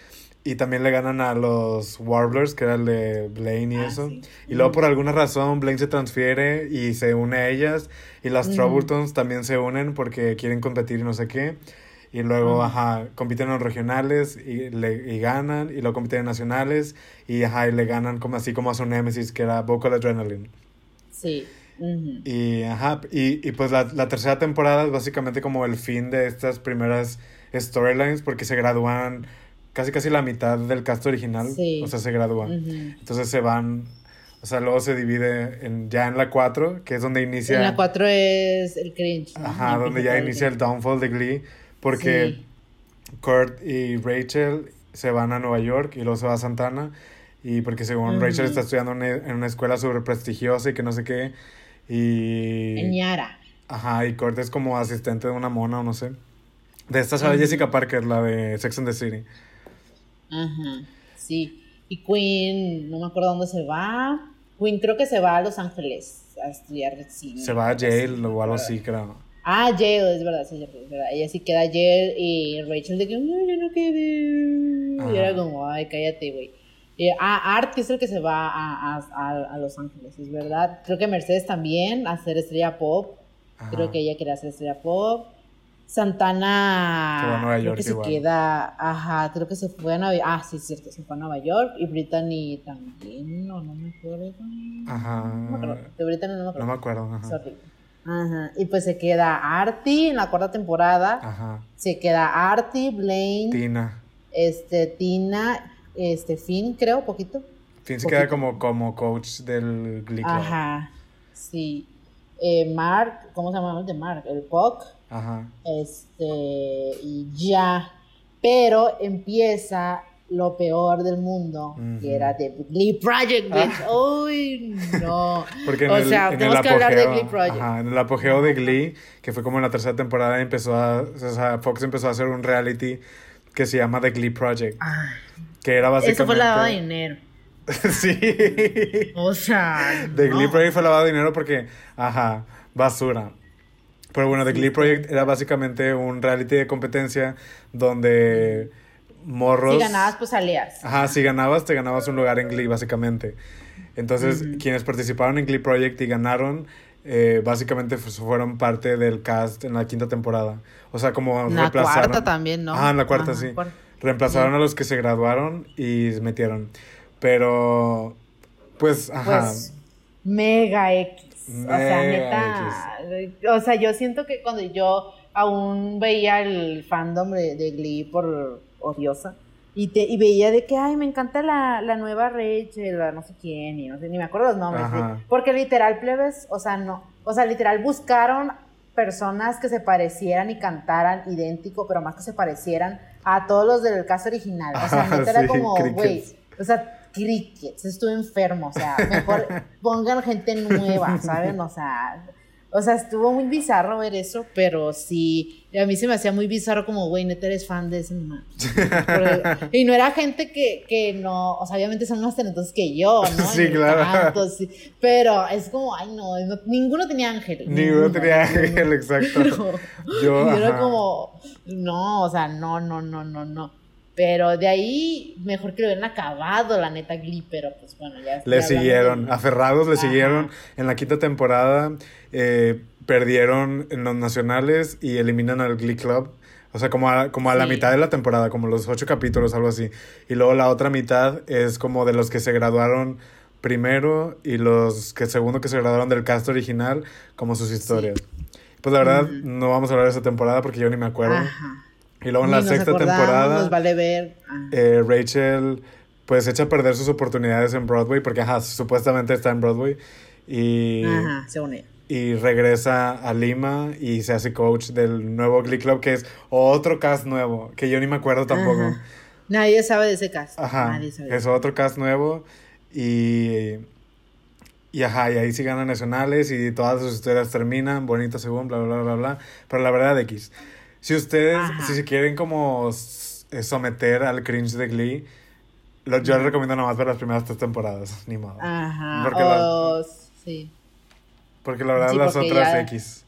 y también le ganan a los Warblers, que era el de Blaine y Ah, eso. sí. Y luego por alguna razón Blaine se transfiere y se une a ellas. Y las Ujú. Troubletones también se unen porque quieren competir y no sé qué. Y luego, ajá, compiten en los regionales y, le, y ganan. Y luego compiten en nacionales y, ajá, y le ganan como así como a su Nemesis, que era Vocal Adrenaline. Sí. Ujú. Y, ajá, y, y pues la, la tercera temporada es básicamente como el fin de estas primeras storylines porque se gradúan casi casi la mitad del cast original, Sí. o sea, se gradúan. Entonces se van, o sea, luego se divide en, ya en la 4, que es donde inicia, En la 4 es el cringe. ajá, donde ya inicia el downfall de Glee, porque Sí. Kurt y Rachel se van a Nueva York y luego se va a Santana. Y porque según. Rachel está estudiando en en una escuela súper prestigiosa y que no sé qué. Y... En Yara. Ajá, y Kurt es como asistente de una mona o no sé. De esta Ujú. Jessica Parker, la de Sex and the City. Ajá, sí. Y Queen, no me acuerdo dónde se va. Queen creo que se va a Los Ángeles a estudiar cine. Se va a Yale o algo así, creo. Ah, Yale, es verdad, sí, es verdad. Ella sí queda Yale y Rachel de que, no, yo no quedé. Ajá. Y era como, ay, cállate, güey. Ah, Art es el que se va a, a, a- Los Ángeles, es verdad. Creo que Mercedes también a hacer estrella pop. Ajá. Creo que ella quería hacer estrella pop. Santana. Se va a Nueva creo York que se igual. queda. Ajá, creo que se fue a Nueva York. Ah, sí, es cierto, se fue a Nueva York. Y Brittany también. No, no me acuerdo. Ajá. No me acuerdo. De Brittany no me acuerdo. No me acuerdo. ajá. Sorry. Ajá. Y pues se queda Artie en la cuarta temporada. Ajá. Se queda Artie, Blaine, Tina. este, Tina, este, Finn, creo, poquito. Finn se queda como, como coach del Glee Club. Ajá. Sí. Eh, Mark, ¿cómo se llama el de Mark? El Puck. Ajá. Este, y ya. Pero empieza lo peor del mundo, Ujú. que era The Glee Project, bitch. Uy, no. *laughs* Porque o el, sea, tenemos que hablar de apogeo- Glee Project. ajá, en el apogeo de Glee, que fue como en la tercera temporada, empezó a, o sea, Fox empezó a hacer un reality que se llama The Glee Project, Ay, que era básicamente... eso fue lavado de dinero. *laughs* sí. O sea, The no. Glee Project fue lavado de dinero porque, ajá, basura. Pero bueno, The Glee Project era básicamente un reality de competencia donde morros... Si ganabas, pues salías. Ajá, si ganabas, te ganabas un lugar en Glee, básicamente. Entonces, quienes participaron en Glee Project y ganaron, eh, básicamente fu- fueron parte del cast en la quinta temporada. O sea, como En la reemplazaron... cuarta también, ¿no? Ah, en la cuarta, Ajá, sí. cuarta. Reemplazaron a los que se graduaron y se metieron. Pero, pues, ajá. Pues mega X. o sea, neta. O sea, yo siento que cuando yo aún veía el fandom de, de Glee por odiosa. Y, te, y veía de que, ay, me encanta la, la nueva Rachel, la no sé quién, y no sé, ni me acuerdo los nombres. Sí. Porque literal, plebes, o sea, no. O sea, literal buscaron personas que se parecieran y cantaran idéntico, pero más que se parecieran a todos los del caso original. O sea, neta era como, güey, o sea, crickets, estuve enfermo, o sea, mejor *laughs* pongan gente nueva, ¿saben? O sea, o sea, estuvo muy bizarro ver eso, pero sí, a mí se me hacía muy bizarro como, güey, neta eres fan de ese. *laughs* Pero- Y no era gente que, que no, o sea, obviamente son más talentosos que yo, ¿no? *laughs* Sí, claro. sí, pero es como, ay, no, no- ninguno tenía ángel. Ninguno tenía ángel, exacto. *laughs* Yo, Y era como, no, o sea, no, no, no, no, no. Pero de ahí, mejor que lo hubieran acabado, la neta, Glee, pero pues bueno, ya Le siguieron, de- aferrados le Ajá. siguieron. En la quinta temporada eh, perdieron en los nacionales y eliminan al Glee Club. O sea, como a, como a la mitad de la temporada, como los ocho capítulos, algo así. Y luego la otra mitad es como de los que se graduaron primero y los que segundo que se graduaron del cast original, como sus historias. Pues la verdad, Ujú. no vamos a hablar de esa temporada porque yo ni me acuerdo. Ajá. Y luego en la sexta temporada Nos vale ver. eh, Rachel pues echa a perder sus oportunidades en Broadway porque ajá, supuestamente está en Broadway y, Ajá, según ella. y regresa a Lima y se hace coach del nuevo Glee Club que es otro cast nuevo que yo ni me acuerdo tampoco. Ajá. Nadie sabe de ese caso. Ajá, Nadie sabe. es otro cast nuevo y y ajá, y ahí sí ganan nacionales y todas sus historias terminan bonitas según bla bla bla bla bla, pero la verdad X. Si ustedes Ajá. si se quieren como someter al cringe de Glee, lo- yo les recomiendo nomás ver las primeras tres temporadas, *laughs* ni modo. Ajá. Porque la- o- sí. Porque la verdad Sí, las otras ya- X.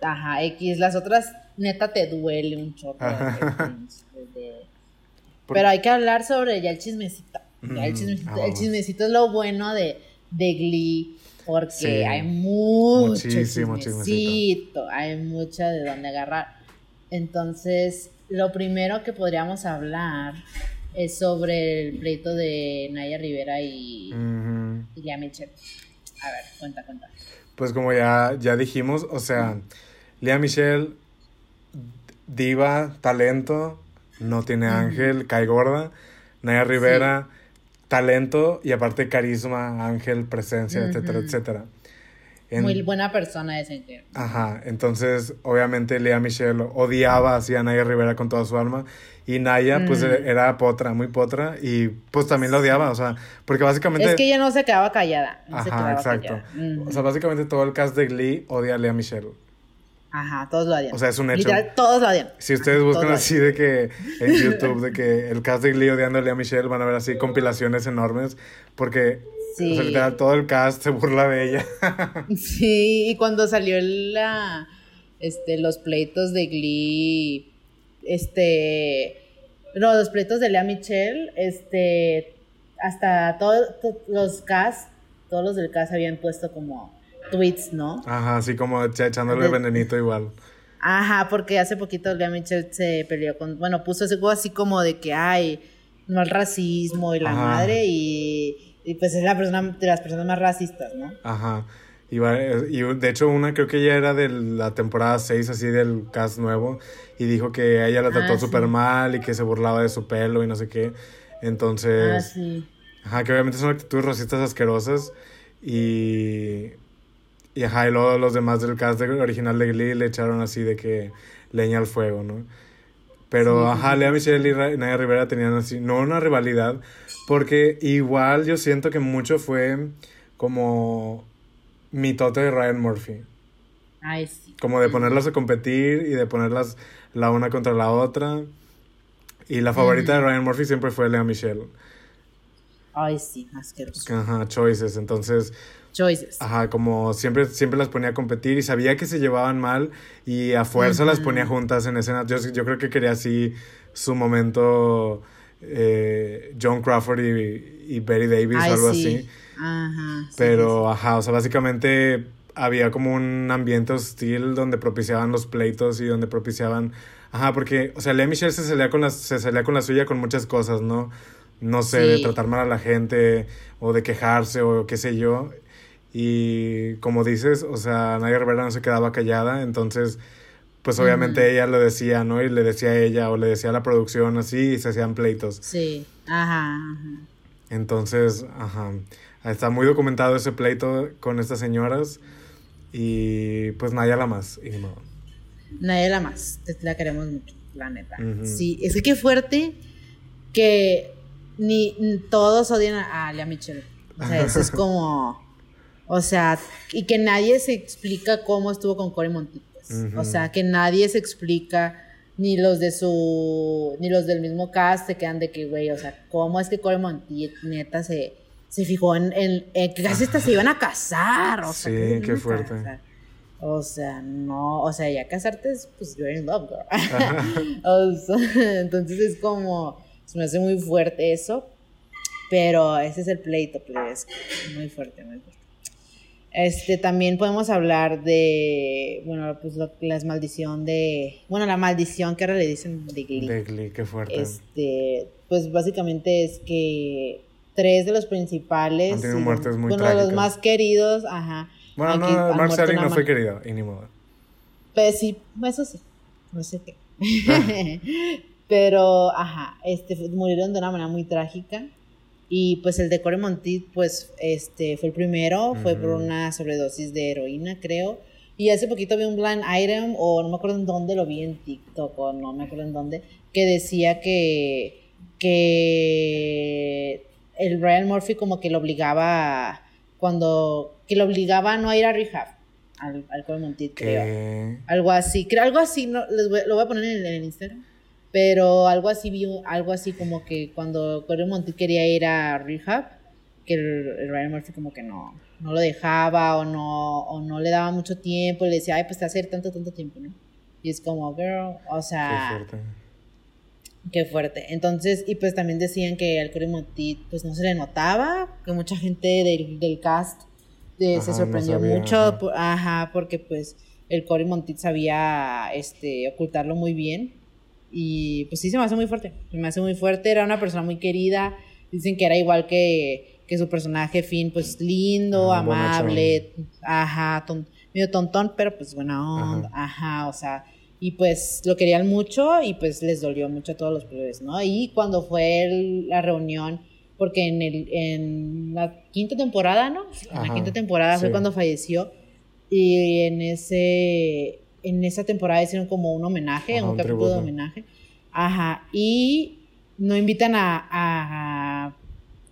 Ajá, X. Las otras, neta, te duele un chorro. De- *laughs* Pero hay que hablar sobre ya el chismecito. Ya el, Mm, chismecito el vamos. chismecito es lo bueno de, de Glee. Porque Sí. hay mucho Muchísimo chismecito, Hay mucho de dónde agarrar. Entonces, lo primero que podríamos hablar es sobre el pleito de Naya Rivera y, Lea Michelle. A ver, cuenta, cuenta. Pues como ya, ya dijimos, o sea, Lea Michelle, diva, talento, no tiene ángel, cae gorda. Naya Rivera, talento y aparte carisma, ángel, presencia, etcétera, etcétera. En- Muy buena persona ese que. Ajá, entonces obviamente Lea Michelle odiaba así a Naya Rivera con toda su alma y Naya pues Mm. era potra, muy potra y pues también la odiaba, o sea, porque básicamente... Es que ella no se quedaba callada. No se Ajá, quedaba exacto. callada. Ujú. O sea, básicamente todo el cast de Glee odia a Lea Michelle. Ajá, todos lo odian. O sea, es un hecho. Literal, todos lo odian. Si ustedes Ajá, buscan así de que en YouTube, de que el cast de Glee odiando a Lea Michelle, van a ver así compilaciones enormes, porque Sí. o sea, literal, todo el cast se burla de ella. *laughs* Sí, y cuando salió la, este, los pleitos de Glee, este, no, los pleitos de Lea Michelle, este, hasta todos los cast, todos los del cast habían puesto como tweets, ¿no? Ajá, así como echándole De- venenito igual. Ajá, porque hace poquito Lea Michelle se peleó con, bueno, puso algo así como de que hay no al racismo y la Ajá. madre y, y pues es la persona de las personas más racistas, ¿no? Ajá. Y, y de hecho una creo que ya era de la temporada 6 así del cast nuevo y dijo que ella la trató Ah, sí. súper mal y que se burlaba de su pelo y no sé qué. Entonces, Ah, sí. ajá, que obviamente son actitudes racistas asquerosas y y ajá, y luego los demás del cast original de Glee le echaron así de que leña al fuego, ¿no? Pero, Sí, ajá. Lea Michelle y Naya Rivera tenían así, no una rivalidad, porque igual yo siento que mucho fue como mitote de Ryan Murphy. Ay, sí. Como de ponerlas a competir y de ponerlas la una contra la otra. Y la favorita de Ryan Murphy siempre fue Lea Michelle. Ay, sí, asqueroso. Ajá, choices. Entonces, Choices. Ajá, como siempre, siempre las ponía a competir y sabía que se llevaban mal y a fuerza las ponía juntas en escena. Yo, yo creo que quería así su momento eh, John Crawford y, y Betty Davis Ay, o algo sí. así. Ajá. sí, Pero, ajá, o sea, básicamente había como un ambiente hostil donde propiciaban los pleitos y donde propiciaban... Ajá, porque, o sea, Lea Michelle se salía con la, se salía con la suya con muchas cosas, ¿no? No sé, de tratar mal a la gente o de quejarse o qué sé yo. Y como dices, o sea, Nadia Rivera no se quedaba callada, entonces, pues obviamente ella lo decía, ¿no? Y le decía a ella o le decía a la producción así y se hacían pleitos. Sí. Ajá. ajá. Entonces, ajá, está muy documentado ese pleito con estas señoras y pues Naya la más. Y ni modo. Nadie la más. La queremos mucho, la neta. Sí, es que qué fuerte que ni, todos odian a, a Lea Michelle. O sea, eso es *laughs* como. O sea, y que nadie se explica cómo estuvo con Cory. Ujú. O sea, que nadie se explica. Ni los de su. Ni los del mismo cast se quedan de que, güey, o sea, ¿cómo es que Cory Monteith neta se, se fijó en, en- en que casi hasta se iban a casar? O sea, Sí, qué fuerte. casar. O sea, no, o sea, ya casarte es, pues, you're in love, girl. *laughs* O sea, entonces es como, se me hace muy fuerte eso, pero ese es el pleito, pues, muy fuerte, muy fuerte. Este, también podemos hablar de, bueno, pues lo- las maldición de, bueno, la maldición que ahora le dicen de Glee. De Glee, qué fuerte. Este, pues básicamente es que tres de los principales, Han tenido y- muertes muy bueno, de los más queridos, ajá. bueno, aquí no, Mark nada no fue querido, y ni modo. Pues sí, eso sí. No sé qué. *laughs* Pero, ajá, este, murieron de una manera muy trágica. Y pues el de Corey Monteith, pues, este, fue el primero. Fue por una sobredosis de heroína, creo. Y hace poquito vi un blind item, o no me acuerdo en dónde lo vi en TikTok, o no me acuerdo en dónde, que decía que, que el Brian Murphy como que lo obligaba, cuando, que lo obligaba a no ir a rehab, al, al Corey Monteith, creo. Algo así, creo, algo así, no, les voy- lo voy a poner en, en el Instagram. Pero algo así vi, algo así como que cuando Corey Monteith quería ir a rehab, que el, Ryan Murphy como que no, no lo dejaba o no, o no le daba mucho tiempo y le decía, ay, pues te hace tanto, tanto tiempo, ¿no? Y es como, girl, o Qué sea, fuerte. Qué fuerte. Entonces, y pues también decían que al Cory Monteith pues no se le notaba, que mucha gente del, del cast eh, Ajá, se no sorprendió sabía, mucho, ajá. por- ajá, porque pues el Cory Monteith sabía este, ocultarlo muy bien. Y pues sí, se me hace muy fuerte. Se me hace muy fuerte. Era una persona muy querida. Dicen que era igual que, que su personaje Finn, pues lindo, Ah, amable, ajá, ton- medio tontón, pero pues buena onda, ajá, o sea, y pues lo querían mucho y pues les dolió mucho a todos los plebes, ¿no? Y cuando fue el- la reunión, porque en, el, en la quinta temporada, ¿no? En la quinta temporada fue cuando falleció y en ese en esa temporada hicieron como un homenaje, Ajá, un, un capítulo de homenaje. Ajá, y no invitan a, a,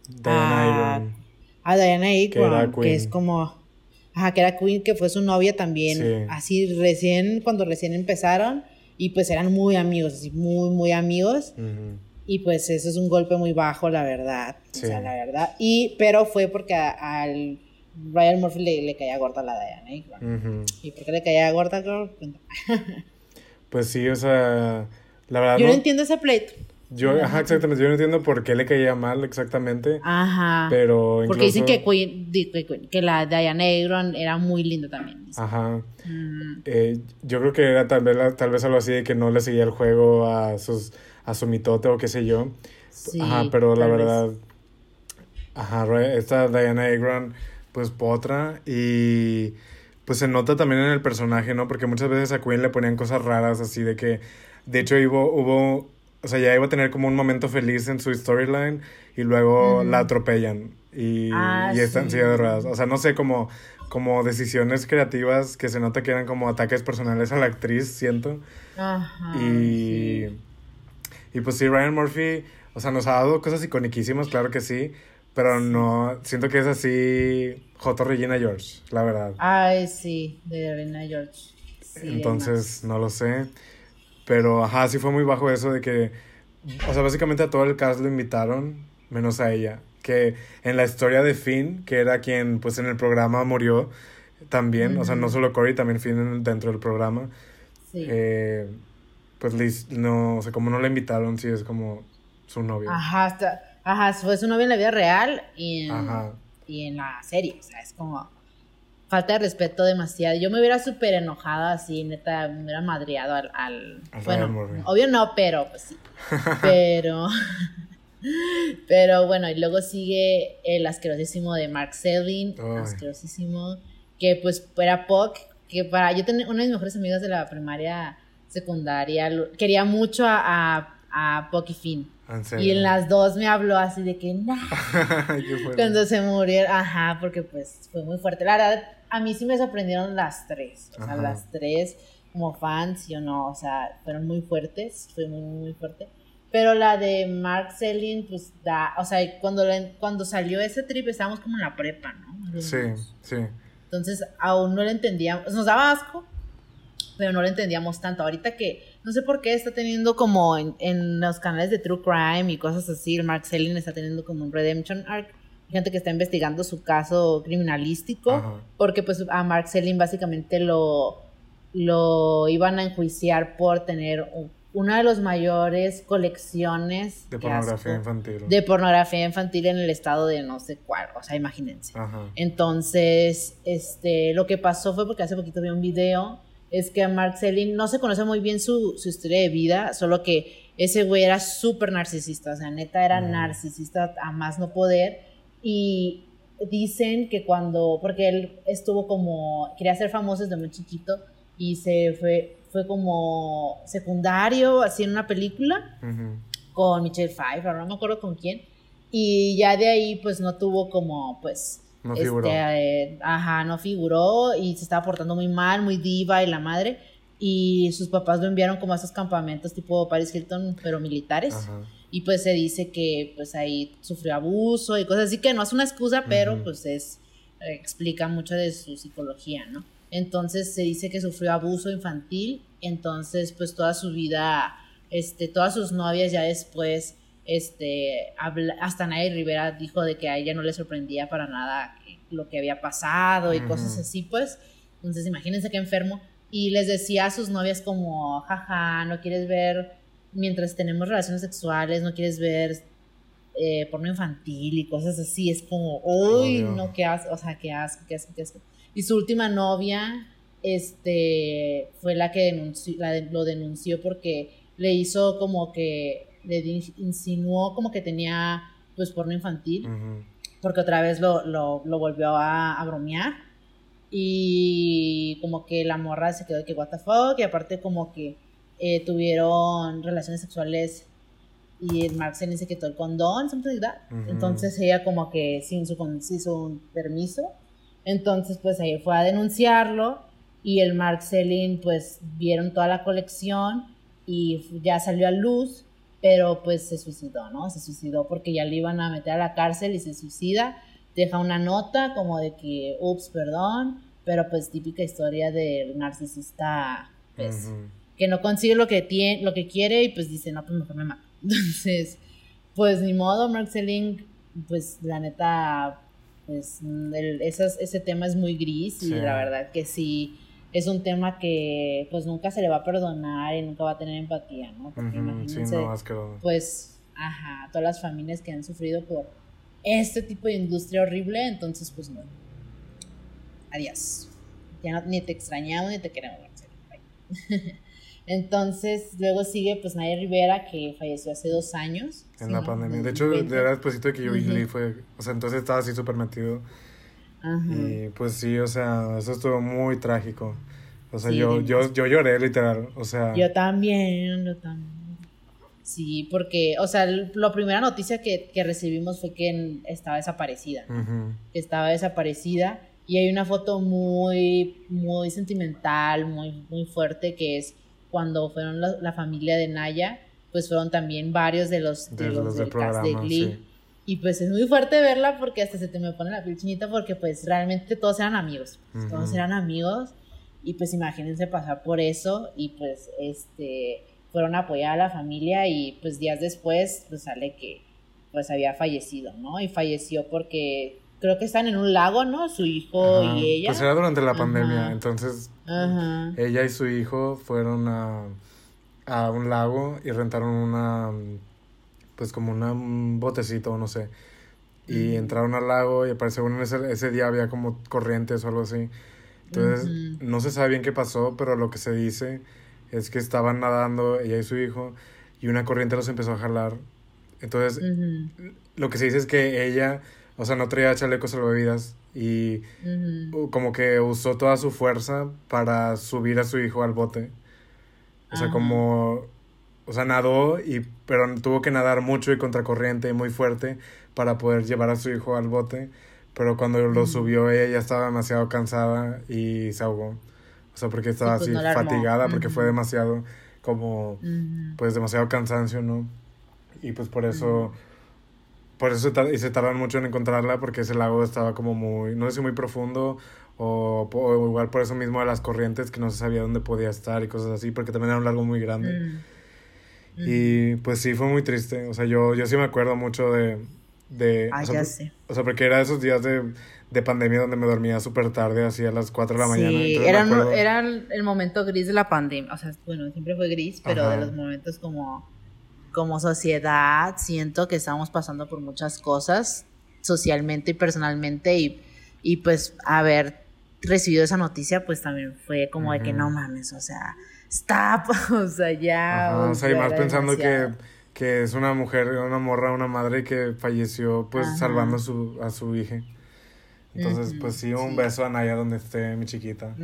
Diana Agron. a Diana Que era Agron, que, Queen. es como, ajá, que era Queen, que fue su novia también, Sí. así recién, cuando recién empezaron, y pues eran muy amigos, así, muy, muy amigos, y pues eso es un golpe muy bajo, la verdad, Sí. o sea, la verdad, y, pero fue porque a- al Ryan Murphy le, le caía gorda la Diana Agron. Ujú. ¿Y por qué le caía gorda, girl? Cuéntame. *laughs* Pues sí, o sea, la verdad Yo no no- entiendo ese pleito. Yo, ajá, exactamente, yo no entiendo por qué le caía mal exactamente, Ajá. pero incluso... Porque dicen que, Queen- que, la Diana Agron era muy linda también. dicen. Ajá. Mm. Eh, yo creo que era tal vez, tal vez algo así de que no le seguía el juego a sus a su mitote o qué sé yo. Sí, ajá, pero la tal vez. verdad, ajá, esta Diana Agron, pues potra y pues se nota también en el personaje, ¿no? Porque muchas veces a Queen le ponían cosas raras así de que, de hecho hubo, hubo o sea, ya iba a tener como un momento feliz en su storyline y luego la atropellan y, Ah, y está en sí. silla de ruedas. O sea, no sé, como, como decisiones creativas que se nota que eran como ataques personales a la actriz, siento. Ajá. Y, sí. y pues sí, Ryan Murphy, o sea, nos ha dado cosas iconiquísimas, claro que sí, pero no, siento que es así J. Regina George, la verdad. Ay, sí, de Reina George. Sí, Entonces, no lo sé. Pero, ajá, sí fue muy bajo eso de que, o sea, básicamente a todo el cast lo invitaron, menos a ella. Que en la historia de Finn, que era quien, pues en el programa murió también, o sea, no solo Corey, también Finn en- dentro del programa. Sí. Eh, pues Liz, no, o sea, como no la invitaron, sí es como su novio. Ajá, hasta, ajá, fue su novia en la vida real y en, Ajá. y en la serie. O sea, es como falta de respeto demasiado. Yo me hubiera súper enojado así, neta, me hubiera madreado al... al Al bueno, obvio no, pero pues sí. Pero... *laughs* pero bueno, y luego sigue el asquerosísimo de Mark Selling, Ay. asquerosísimo, que pues era Puck, que para... Yo tenía una de mis mejores amigas de la primaria, secundaria, quería mucho a, a, a Puck y Finn. Y en las dos me habló así de que, nah, *laughs* cuando se murieron, ajá, porque pues fue muy fuerte. La verdad, a mí sí me sorprendieron las tres, o sea, Ajá. las tres como fans, yo no, o sea, fueron muy fuertes, fue muy, muy fuerte. Pero la de Mark Selling, pues da, o sea, cuando, la- cuando salió ese trip estábamos como en la prepa, ¿no? Sí, sí. Entonces aún no lo entendíamos, nos daba asco, pero no lo entendíamos tanto. Ahorita que no sé por qué está teniendo como en, en los canales de True Crime y cosas así, el Mark Selling está teniendo como un Redemption Arc. Gente que está investigando su caso criminalístico, Ajá. porque pues a Mark Selling básicamente lo, lo iban a enjuiciar por tener una de las mayores colecciones De pornografía infantil. de pornografía infantil en el estado de no sé cuál, o sea, imagínense. Ajá. Entonces, este, lo que pasó fue porque hace poquito vi un video, es que a Mark Selling no se conoce muy bien su, su historia de vida, solo que ese güey era súper narcisista, o sea, neta era Mm. narcisista a más no poder. Y dicen que cuando, porque él estuvo como, quería ser famoso desde muy chiquito y se fue, fue como secundario, así en una película con Michelle Pfeiffer, no me acuerdo con quién. Y ya de ahí, pues no tuvo como, pues. No figuró. eh, ajá, no figuró y se estaba portando muy mal, muy diva y la madre. Y sus papás lo enviaron como a esos campamentos tipo Paris Hilton, pero militares. Ajá. Y pues se dice que pues ahí sufrió abuso y cosas así, que no es una excusa, pero pues es, eh, explica mucho de su psicología, ¿no? Entonces se dice que sufrió abuso infantil, entonces pues toda su vida, este, todas sus novias ya después, este, habla- hasta Nay Rivera dijo de que a ella no le sorprendía para nada lo que había pasado y cosas así, pues. Entonces imagínense qué enfermo. Y les decía a sus novias como, jaja, no quieres ver mientras tenemos relaciones sexuales, no quieres ver eh, porno infantil y cosas así, es como, uy, no, qué asco, o sea, qué asco, qué asco, qué asco. Y su última novia, este, fue la que denunció, la de- lo denunció porque le hizo como que, le insinuó como que tenía, pues, porno infantil Ujú. porque otra vez lo, lo, lo volvió a, a bromear. Y como que la morra se quedó de que, what the fuck, y aparte como que eh, tuvieron relaciones sexuales y el Mark se se quitó el condón, something like that. Ujú. Entonces ella como que sin su, con- sin su permiso. Entonces pues ahí fue a denunciarlo y el Mark Selling pues vieron toda la colección y ya salió a luz, pero pues se suicidó, ¿no? Se suicidó porque ya le iban a meter a la cárcel y se suicida. Deja una nota como de que, ups, perdón, pero pues típica historia del narcisista, pues, que no consigue lo que, tiene, lo que quiere y pues dice, no, pues mejor me mato. *laughs* Entonces, pues ni modo, Mark Selling, pues la neta, pues el- esas- ese tema es muy gris y Sí. la verdad que sí, es un tema que pues nunca se le va a perdonar y nunca va a tener empatía, ¿no? Porque. Sí, imagínense, no, asqueroso. pues, ajá, todas las familias que han sufrido por este tipo de industria horrible, entonces pues no. Adiós. Ya no- ni te extrañamos ni te queremos. *laughs* Entonces, luego sigue pues Nadia Rivera, que falleció hace dos años. En Sí, la pandemia. De hecho, 20. era después de que yo vi Ujú. Glee fue... O sea, entonces estaba así súper metido. Y pues sí, o sea, eso estuvo muy trágico. O sea, Sí, yo, yo, yo lloré literal. O sea, Yo también, yo también. Sí, porque, o sea, la primera noticia que, que recibimos fue que estaba desaparecida. que estaba desaparecida y hay una foto muy muy sentimental muy muy fuerte que es cuando fueron la, la familia de Naya pues fueron también varios de los de, de los, los del del cast de Glee sí. Y pues es muy fuerte verla porque hasta se te me pone la piel chinita porque pues realmente todos eran amigos pues, todos eran amigos y pues imagínense pasar por eso y pues este fueron a apoyar a la familia y pues días después pues sale que pues había fallecido, ¿no? Y falleció porque creo que están en un lago, ¿no? Su hijo Ajá. y ella. Pues era durante la Ajá. pandemia, entonces Ajá. ella y su hijo fueron a, a un lago y rentaron una, pues como una, un botecito, no sé. Y entraron al lago y parece bueno ese, ese día había como corrientes o algo así. Entonces, Ujú. no se sabe bien qué pasó, pero lo que se dice es que estaban nadando ella y su hijo y una corriente los empezó a jalar. Entonces, Ujú. lo que se dice es que ella, o sea, no traía chalecos salvavidas y Ujú. como que usó toda su fuerza para subir a su hijo al bote. O sea, como, o sea, nadó y, pero tuvo que nadar mucho y contracorriente y muy fuerte para poder llevar a su hijo al bote. Pero cuando lo subió ella ya estaba demasiado cansada y se ahogó. O sea, porque estaba pues, así no fatigada, porque fue demasiado, como, pues demasiado cansancio, ¿no? Y pues por eso, por eso y se tardan mucho en encontrarla porque ese lago estaba como muy, no sé si muy profundo o, o igual por eso mismo de las corrientes que no se sabía dónde podía estar y cosas así porque también era un lago muy grande. Y pues sí, fue muy triste. O sea, yo, yo sí me acuerdo mucho de... de Ah, o sea, ya sé. O sea, porque era esos días de, de pandemia donde me dormía súper tarde, así a las 4 de la mañana. Sí, entonces me era, acuerdo- era el momento gris de la pandemia. O sea, bueno, siempre fue gris, pero Ajá. de los momentos como, como sociedad, siento que estamos pasando por muchas cosas, socialmente y personalmente, y, y pues haber recibido esa noticia, pues también fue como de que no mames, o sea, stop, *laughs* o sea, ya. Ajá, o sea, y más pensando que, demasiado. que es una mujer, una morra, una madre que falleció pues Ajá. salvando a su, a su hija. Entonces, pues sí, un sí. beso a Naya donde esté mi chiquita.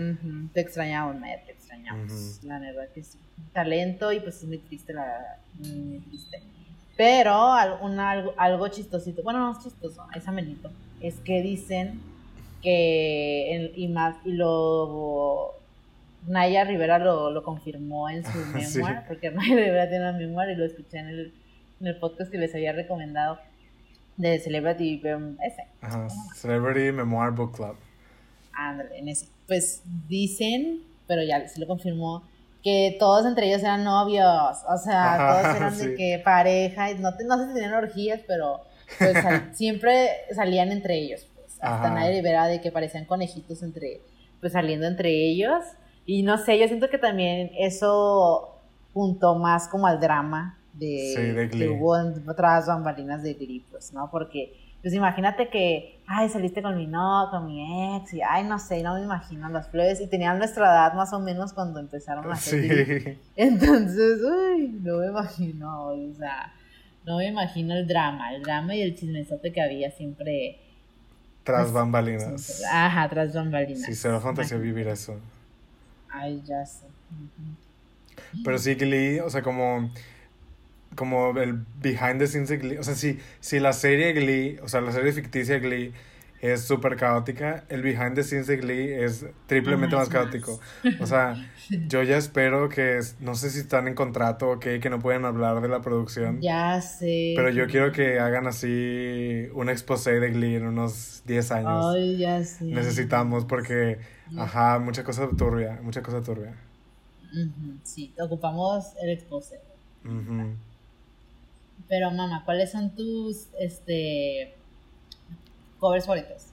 Te extrañamos, Ned, te extrañamos. La verdad que sí. Talento y pues es muy triste, la verdad. Muy triste. Pero una- algo, algo chistosito, bueno, no es chistoso, es amenito. Es que dicen que, y más, y lo. Naya Rivera lo, lo confirmó en su *laughs* Sí. memoir, porque Naya Rivera tiene una memoir y lo escuché en el, en el podcast que les había recomendado de Celebrity um, ese. Ajá, Celebrity Memoir Book Club. Ándale, en ese. Pues dicen, pero ya se lo confirmó, que todos entre ellos eran novios. O sea, Ajá, todos eran sí. de que pareja. y No, te- no sé si tenían orgías, pero pues sal- *laughs* siempre salían entre ellos. Pues. Hasta Ajá. nadie Rivera de que parecían conejitos entre, pues saliendo entre ellos. Y no sé, yo siento que también eso juntó más como al drama de, Sí, de que hubo en- tras bambalinas de Glee, pues, ¿no? Porque, pues imagínate que, ay, saliste con mi no, con mi ex, y ay, no sé, no me imagino las flores, y tenían nuestra edad más o menos cuando empezaron a hacer. Sí. *laughs* Entonces, uy, no me imagino, o sea, no me imagino el drama, el drama y el chismesote que había siempre, Tras Pues, bambalinas. siempre- ajá, tras bambalinas. Sí, será fantasía vivir eso. Ay, ya sé. Pero sí, Glee, o sea, como, como el behind the scenes de Glee. O sea, si, si la serie Glee, o sea, la serie ficticia Glee es súper caótica, el behind the scenes de Glee es triplemente más caótico. O sea, *laughs* yo ya espero que, no sé si están en contrato o qué, que no pueden hablar de la producción. Ya sé. Pero yo quiero que hagan así un exposé de Glee en unos 10 años. Ay, ya sé. Necesitamos porque, ajá, mucha cosa turbia, mucha cosa turbia. Ujú, Sí, ocupamos el expose. Ujú. Pero mamá, ¿cuáles son tus este covers favoritos?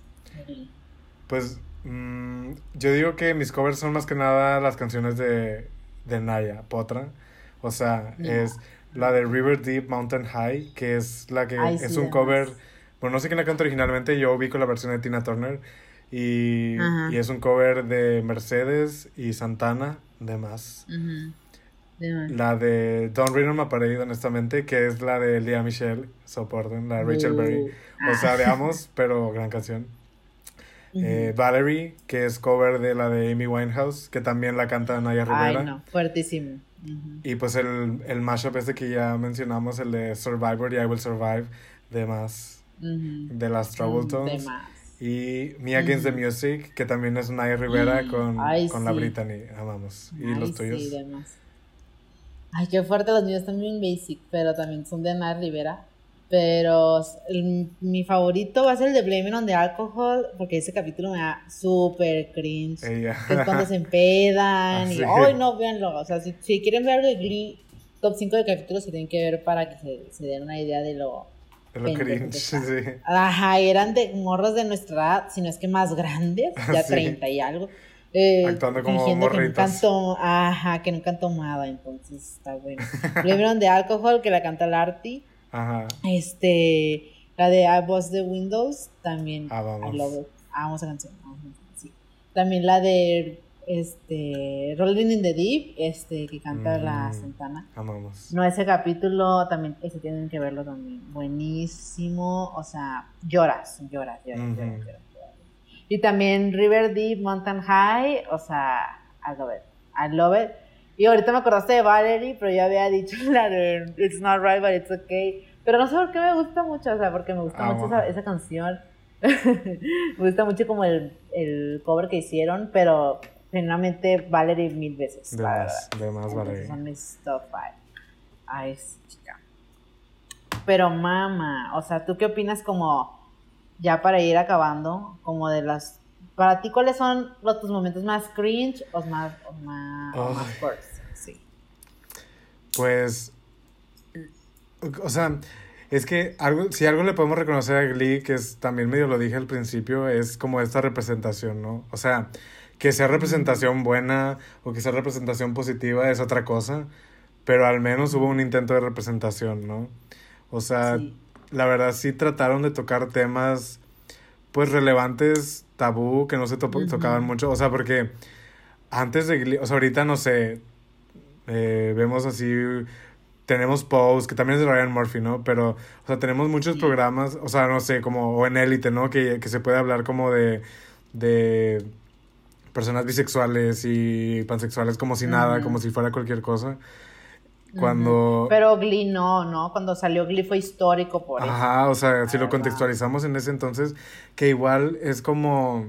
Pues mm, yo digo que mis covers son más que nada las canciones de, de Naya, Potra. O sea, es la de River Deep Mountain High, que es la que Ay, es sí, un además. cover. Bueno, no sé quién la canta originalmente, yo ubico la versión de Tina Turner. Y, y es un cover de Mercedes y Santana, de más. De más. La de Don't Read My Parade, honestamente, que es la de Lea Michelle, soporten, la de Rachel Uh, Berry. O ah. sea, de ambos, *laughs* pero gran canción. Eh, Valerie, que es cover de la de Amy Winehouse, que también la canta Naya Rivera. Ay, no, fuertísimo. Y pues el, el mashup este que ya mencionamos, el de Survivor y I Will Survive, de más, de las Trouble Tones. Y Me Against the Music, que también es Naya Rivera con, con la Brittany. Amamos. ¿Y los tuyos? Sí, Ay, qué fuerte, los míos también basic, pero también son de Naya Rivera. Pero mi favorito va a ser el de Blaming on the Alcohol, porque ese capítulo me da súper cringe. Que es cuando se empedan. *laughs* y, ay, no, véanlo. O sea, si, si quieren ver de Glee, top 5 de capítulos se tienen que ver para que se, se den una idea de lo. De lo cringe, sí. Ajá, eran de morros de nuestra edad, si no es que más grandes, *laughs* ya 30 y algo. Eh, Actuando como han ajá, que nunca han tomado, entonces está bueno. Blaming on the Alcohol, que la canta Larty. Ajá. Este, la de I Was the Windows, también. Ah, vamos. I love it. Ah, esa canción. Sí. También la de este Rolling in the Deep, este que canta la mm, Santana. Amamos. No, ese capítulo también, ese tienen que verlo también. Buenísimo, o sea, lloras, lloras, lloras, lloras, lloras, Y también River Deep, Mountain High, o sea, I love it. I love it. Y ahorita me acordaste de Valerie, pero ya había dicho *laughs* la de It's not right, but it's okay. Pero no sé por qué me gusta mucho, o sea, porque me gusta mucho esa, esa, canción. *laughs* me gusta mucho como el, el, cover que hicieron, pero generalmente Valerie mil veces. De más, de más Valerie. Son mis top five. Ay, chica. Pero mama, o sea, ¿tú qué opinas como, ya para ir acabando, como de las para ti, ¿cuáles son los, tus momentos más cringe o más, o más, Sí. Pues, o sea, es que algo, si algo le podemos reconocer a Glee, que es, también medio lo dije al principio, es como esta representación, ¿no? O sea, que sea representación buena o que sea representación positiva es otra cosa, pero al menos hubo un intento de representación, ¿no? O sea, la verdad sí trataron de tocar temas pues relevantes tabú que no se tocaban mucho. O sea, porque antes de o sea, ahorita no sé, eh, vemos así, tenemos Pose, que también es de Ryan Murphy, ¿no? Pero, o sea, tenemos muchos programas, o sea, no sé, como, o en élite, ¿no? Que, que se puede hablar como de, de personas bisexuales y pansexuales como si nada, como si fuera cualquier cosa. Cuando... Pero Glee no, ¿no? Cuando salió Glee fue histórico por eso. Ajá, o sea, si lo contextualizamos en ese entonces, que igual es como,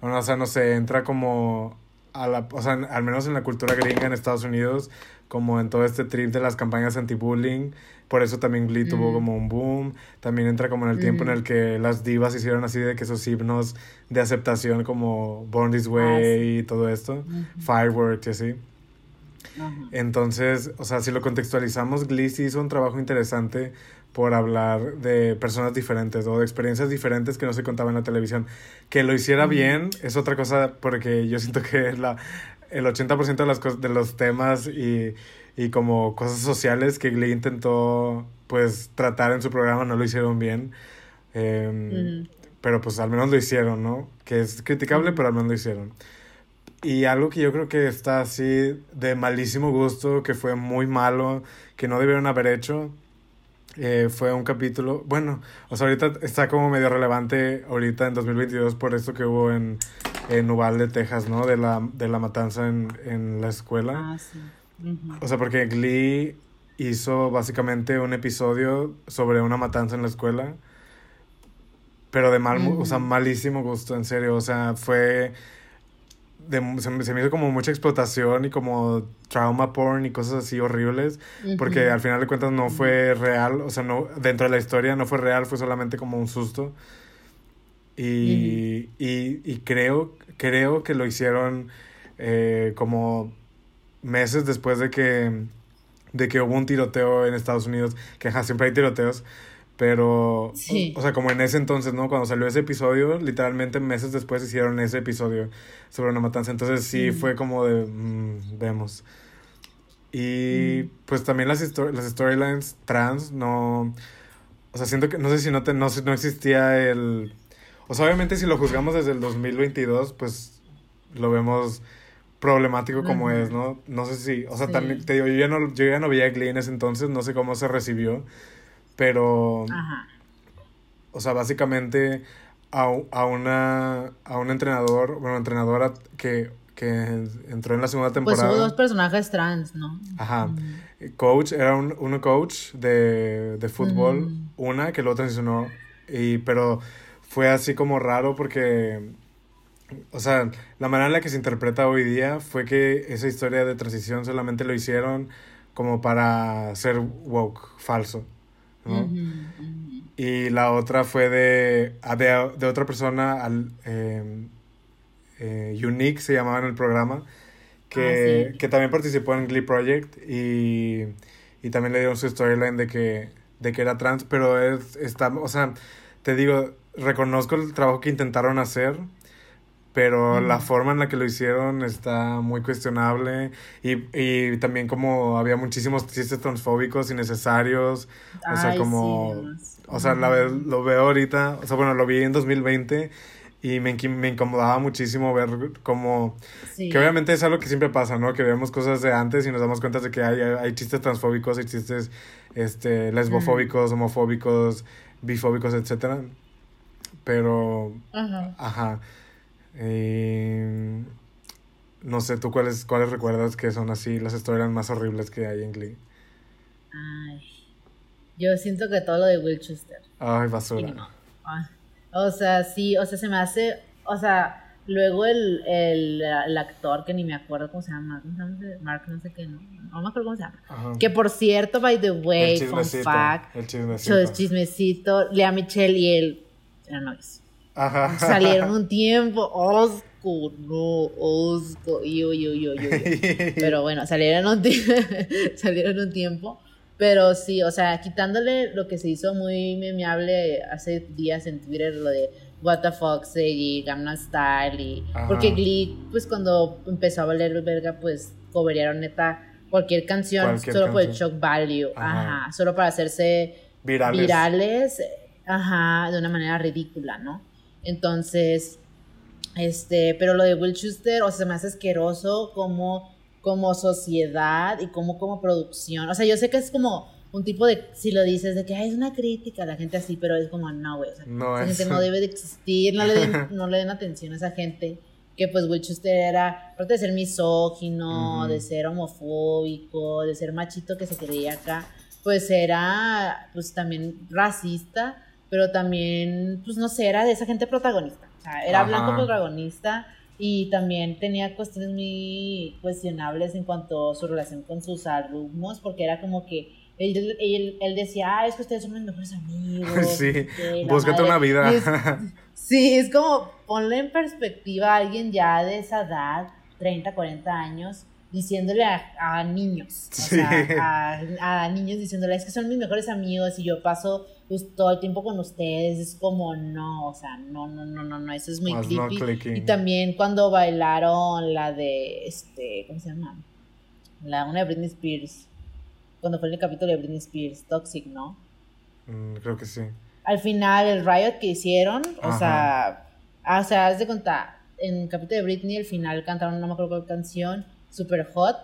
o sea, no sé, entra como a la, o sea, al menos en la cultura gringa en Estados Unidos, como en todo este trip de las campañas anti-bullying, por eso también Glee tuvo como un boom, también entra como en el tiempo en el que las divas hicieron así de que esos himnos de aceptación como Born This ah, Way y todo esto, Fireworks y así. Entonces, o sea, si lo contextualizamos, Glee hizo un trabajo interesante por hablar de personas diferentes o de experiencias diferentes que no se contaban en la televisión. Que lo hiciera bien es otra cosa porque yo siento que la, el 80% de, las de los temas y, y como cosas sociales que Glee intentó pues tratar en su programa no lo hicieron bien. Em, pero pues al menos lo hicieron, ¿no? Que es criticable, pero al menos lo hicieron. Y algo que yo creo que está así de malísimo gusto, que fue muy malo, que no debieron haber hecho, eh, fue un capítulo, bueno, o sea, ahorita está como medio relevante ahorita en 2022 por esto que hubo en, en Uvalde, Texas, ¿no? De la, de la matanza en, en la escuela. Ah, sí. O sea, porque Glee hizo básicamente un episodio sobre una matanza en la escuela, pero de mal, o sea, malísimo gusto, en serio, o sea, fue se, me hizo como mucha explotación y como trauma porn y cosas así horribles, porque al final de cuentas no fue real, o sea, no dentro de la historia no fue real, fue solamente como un susto. Y, y, y creo, creo que lo hicieron eh, como meses después de que, de que hubo un tiroteo en Estados Unidos, que siempre hay tiroteos, pero, o, sea, como en ese entonces, ¿no? Cuando salió ese episodio, literalmente meses después hicieron ese episodio sobre una matanza. Entonces sí fue como de, mm, vemos. Y pues también las, las storylines trans no... O sea, siento que, no sé si no, te, no, no existía el... O sea, obviamente si lo juzgamos desde el 2022, pues lo vemos problemático como es, ¿no? No sé si, o sea, también te digo, yo ya no, yo ya no veía Glee en ese entonces, no sé cómo se recibió. Pero, o sea, básicamente a, a una a un entrenador, bueno, entrenadora que, que entró en la segunda Pues temporada. hubo dos personajes trans, ¿no? Ajá. Coach, era un, una coach de, de fútbol, Ujú. una que luego transicionó, y, pero fue así como raro porque, o sea, la manera en la que se interpreta hoy día fue que esa historia de transición solamente lo hicieron como para ser woke, falso, ¿no? Y la otra fue de, a- de, de otra persona, al, eh, eh, Unique se llamaba en el programa, que, Ah, sí. que también participó en Glee Project y, y también le dieron su storyline de que, de que era trans, pero es, está, o sea, te digo, reconozco el trabajo que intentaron hacer, pero la forma en la que lo hicieron está muy cuestionable y, y también como había muchísimos chistes transfóbicos innecesarios, o sea, como... sí. O sea, la ve- lo veo ahorita, o sea, bueno, lo vi en 2020 y me, me incomodaba muchísimo ver como... Sí. Que obviamente es algo que siempre pasa, ¿no? Que vemos cosas de antes y nos damos cuenta de que hay, hay chistes transfóbicos, hay chistes este, lesbofóbicos, homofóbicos, bifóbicos, etcétera. Pero, Ajá. ajá. Eh, no sé, ¿tú cuáles, cuáles recuerdas que son así las historias más horribles que hay en Glee? Ay. Yo siento que todo lo de Will Schuster. Ay, basura. no. Ay. O sea, sí, o sea, se me hace, o sea, luego el, el, el actor que ni me acuerdo cómo se llama, ¿cómo se llama? Mark no sé qué, no, no me acuerdo cómo se llama. Ajá. Que por cierto, by the way, el fun chismecito. fact, El chismecito. ch- chismecito, Lea Michelle y él eran novios. Ajá. Salieron un tiempo, osco, no, osco, yo, yo, yo, yo. *laughs* Pero bueno, salieron un, *laughs* salieron un tiempo. Pero sí, o sea, quitándole lo que se hizo muy memeable hace días en Twitter, lo de What the Fox y Gamma Style. Y, Ajá. porque Glee, pues cuando empezó a valer verga, pues cobraron neta cualquier canción Cualquier solo por el canción. shock value. Ajá. Ajá. Solo para hacerse Virales. virales, ajá, de una manera ridícula, ¿no? Entonces, este, pero lo de Will Schuster, o sea, se me hace asqueroso como, como sociedad y como, como producción. O sea, yo sé que es como un tipo de, si lo dices, de que "Ay, es una crítica a la gente así, pero es como, no, güey, o sea, No esa es. gente no debe de existir, no le den, *laughs* no le den atención a esa gente. Que pues Will Schuster era, aparte de ser misógino, de ser homofóbico, de ser machito que se creía acá, pues era pues también racista, pero también, pues no sé, era de esa gente protagonista. O sea, era Ajá. blanco protagonista y también tenía cuestiones muy cuestionables en cuanto a su relación con sus alumnos, porque era como que él, él, él decía, ah, es que ustedes son mis mejores amigos. *laughs* Sí, búscate una madre". vida. Y es- Sí, es como ponle en perspectiva a alguien ya de esa edad, 30, 40 años, diciéndole a, a niños, o Sí. sea, a, a niños diciéndole, es que son mis mejores amigos y yo paso pues, todo el tiempo con ustedes, es como, no, o sea, no, no, no, no, no, eso es muy creepy. y también cuando bailaron la de, este, ¿cómo se llama? La, una de Britney Spears, cuando fue el capítulo de Britney Spears, Toxic, ¿no? Mm, creo que sí. al final el riot que hicieron, o sea, ah, o sea, haz de contar, en el capítulo de Britney, al final cantaron, no me acuerdo cuál canción, super hot,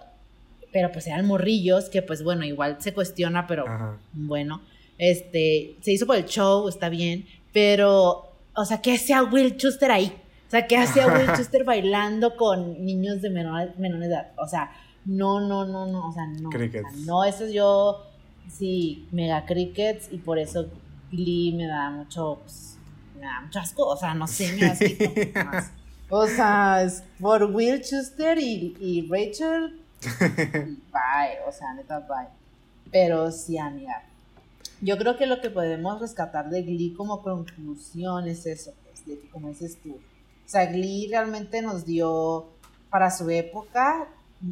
pero pues eran morrillos, que pues bueno, igual se cuestiona, pero Ajá. bueno, este, se hizo por el show, está bien, pero, o sea, ¿qué hacía Will Schuster ahí? O sea, ¿qué hacía Will *laughs* Schuster bailando con niños de menor, menor edad? O sea, no, no, no, no, o sea, no. o sea, Crickets. no, eso yo, sí, mega crickets y por eso Glee me da mucho, pues, me da mucho asco, o sea, no sé, me da asquito, *laughs* más. O sea, es por Will Schuster y, y Rachel, *laughs* bye, o sea, neta, bye. Pero sí, amiga. Yo creo que lo que podemos rescatar de Glee como conclusión es eso, pues, de que como dices tú. O sea, Glee realmente nos dio, para su época,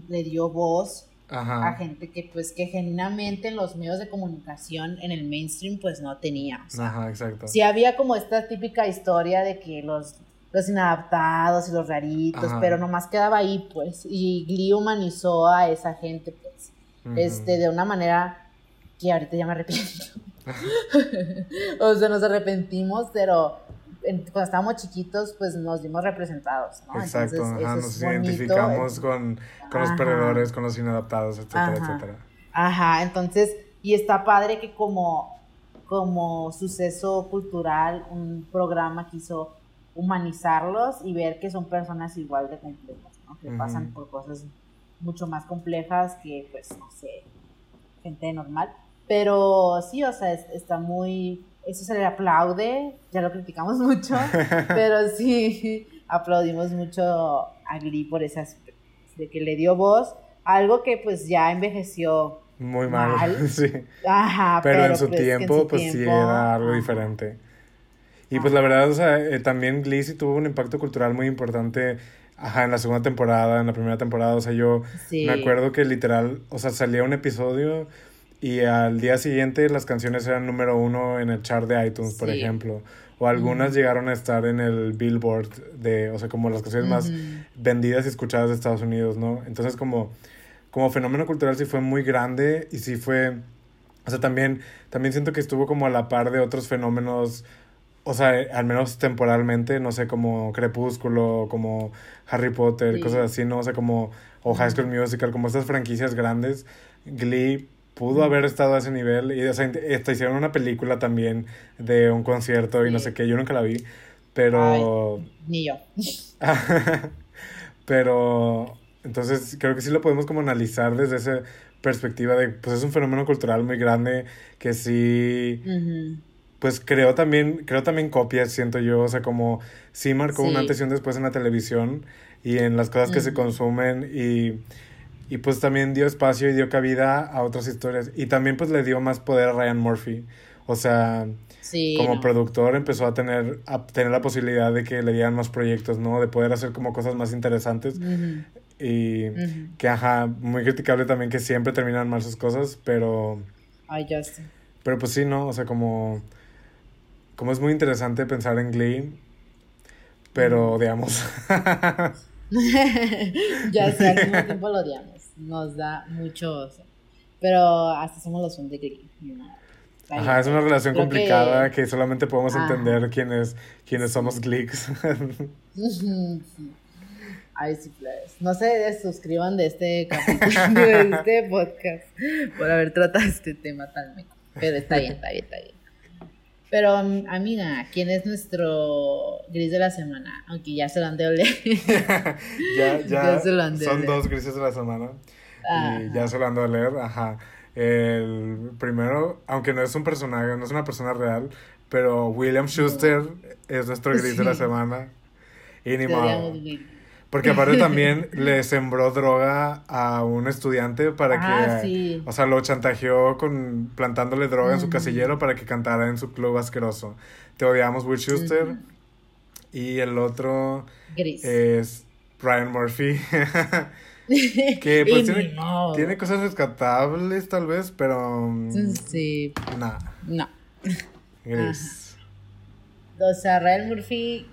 le dio voz a gente que pues que genuinamente en los medios de comunicación en el mainstream pues no tenía. O sea, Ajá, exacto. sí había como esta típica historia de que los, los inadaptados y los raritos, Ajá. pero nomás quedaba ahí pues. Y Glee humanizó a esa gente pues. Este, de una manera que ahorita ya me arrepiento. *laughs* o sea, nos arrepentimos, pero cuando estábamos chiquitos pues nos dimos representados, ¿no? Exacto, Entonces, ajá, nos bonito. identificamos con, con los perdedores, con los inadaptados, etcétera, Ajá. etcétera. Ajá, entonces, y está padre que como, como suceso cultural, un programa que hizo humanizarlos y ver que son personas igual de complejas, ¿no? Que pasan por cosas mucho más complejas que, pues, no sé, gente normal. Pero sí, o sea, está muy... Eso se le aplaude, ya lo criticamos *laughs* mucho, pero sí aplaudimos mucho a Glee por esas de que le dio voz, algo que pues ya envejeció muy mal, *laughs* sí. Ajá, pero, en su pues, tiempo, pues sí era algo diferente. Y pues la verdad, o sea, eh, también sí tuvo un impacto cultural muy importante, ajá, en la segunda temporada, en la primera temporada, o sea, yo me acuerdo que literal, o sea, salía un episodio y al día siguiente las canciones eran número uno en el chart de iTunes, por ejemplo. O algunas llegaron a estar en el Billboard de, o sea, como las canciones más vendidas y escuchadas de Estados Unidos, ¿no? Entonces como, como fenómeno cultural sí fue muy grande y sí fue, o sea, también, también siento que estuvo como a la par de otros fenómenos, o sea, al menos temporalmente, no sé, como Crepúsculo, como Harry Potter, cosas así, ¿no? O sea, como, o High School Musical, como estas franquicias grandes, Glee pudo haber estado a ese nivel. Y, o sea, hasta hicieron una película también de un concierto y no sé qué. Yo nunca la vi, pero... ni yo. *laughs* pero, entonces, creo que sí lo podemos como analizar desde esa perspectiva de, pues es un fenómeno cultural muy grande que sí... Pues creo también, creo también copias, siento yo, o sea, como sí marcó antes y un después en la televisión y en las cosas que se consumen y y pues también dio espacio y dio cabida a otras historias. Y también pues le dio más poder a Ryan Murphy. O sea, como productor empezó a tener, a tener la posibilidad de que le dieran más proyectos, ¿no? De poder hacer como cosas más interesantes. Y que, ajá, muy criticable también que siempre terminan mal sus cosas, pero... Ay, ya sé. Pero pues sí, ¿no? O sea, como... Como es muy interesante pensar en Glee, pero odiamos. *laughs* ya sé, al mismo *laughs* tiempo lo odiamos nos da mucho. pero hasta somos los fans de Glee. Ajá, es una relación complicada que... solamente podemos entender quiénes, quiénes somos Gleeks. *laughs* Ay, sí, pues. No se suscriban de este capítulo, de este podcast, por haber tratado este tema tan Pero está bien, está bien, está bien. Pero, amiga, ¿quién es nuestro gris de la semana? Aunque ya se lo han de oler. *laughs* ya, ya, son dos grises de la semana. Y ya se lo han de oler, ajá. El primero, aunque no es un personaje, no es una persona real, pero William Schuster es nuestro gris de la semana. Y ni modo. Porque aparte también *laughs* le sembró droga a un estudiante para ah, que, o sea, lo chantajeó con plantándole droga en su casillero para que cantara en su club asqueroso. Te odiamos, Will Schuster. Y el otro es Brian Murphy. *laughs* que pues tiene, tiene, cosas rescatables tal vez, pero... Mm, sí. Nada. No. Gris. O sea, Brian Murphy,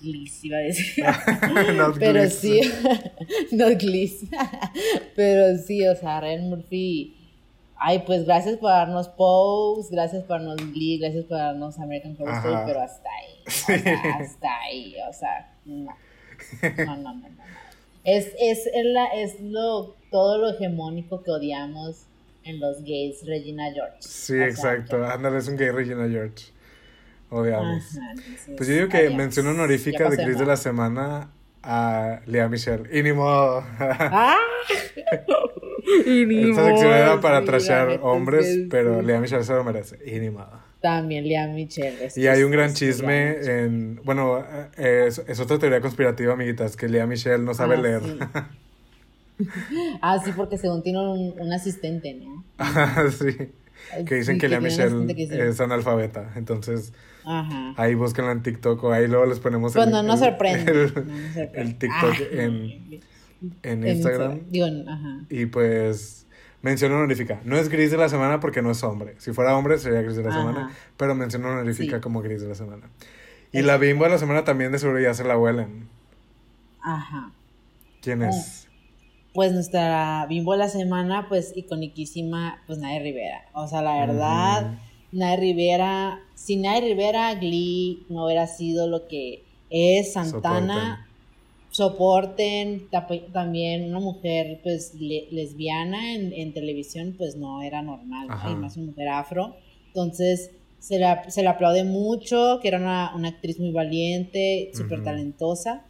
Gliss iba a decir. *laughs* Pero sí, *laughs* no Gliss. *laughs* Pero sí, o sea, Ryan Murphy. Ay, pues gracias por darnos Pose, gracias por darnos Glee, gracias por darnos American Horror Story, pero hasta ahí. hasta ahí, o sea, no. No, no, no, Es, es, es, la, es lo, todo lo hegemónico que odiamos en los gays Regina George. Sí, exacto. Ándale, es un gay Regina George. Odiamos. pues yo digo que mención honorífica de Chris de la semana a Lea Michelle. Y ni modo. ¡Ah! *laughs* y ni Esta sección era para trashar hombres, pero Lea Michelle se lo merece. Y ni modo. También Lea Michelle. y hay un gran chisme en... Bueno, eh, es, otra teoría conspirativa, amiguitas, que Lea Michelle no sabe ah, leer. *laughs* ah, sí, porque según tiene un, un asistente, ¿no? sí. Que dicen que Lea Michelle es analfabeta. Entonces, ahí búsquenla en TikTok o ahí luego les ponemos pues el, no, no sorprende. El, TikTok en, en, Instagram. Y pues mención honorífica. No es gris de la semana porque no es hombre. Si fuera hombre sería gris de la semana, pero mención honorífica como gris de la semana. Y la bimbo de la semana también de seguro ya se la huelen. Ajá. ¿Quién es? Pues nuestra bimbo de la semana, pues iconiquísima, pues Nay Rivera. O sea, la verdad, Nay Rivera, sin Nay Rivera, Glee no hubiera sido lo que es Santana. Soporten, también una mujer pues lesbiana en, televisión pues no era normal, además una mujer afro. Entonces, se le, se le aplaude mucho, que era una, una actriz muy valiente, súper talentosa.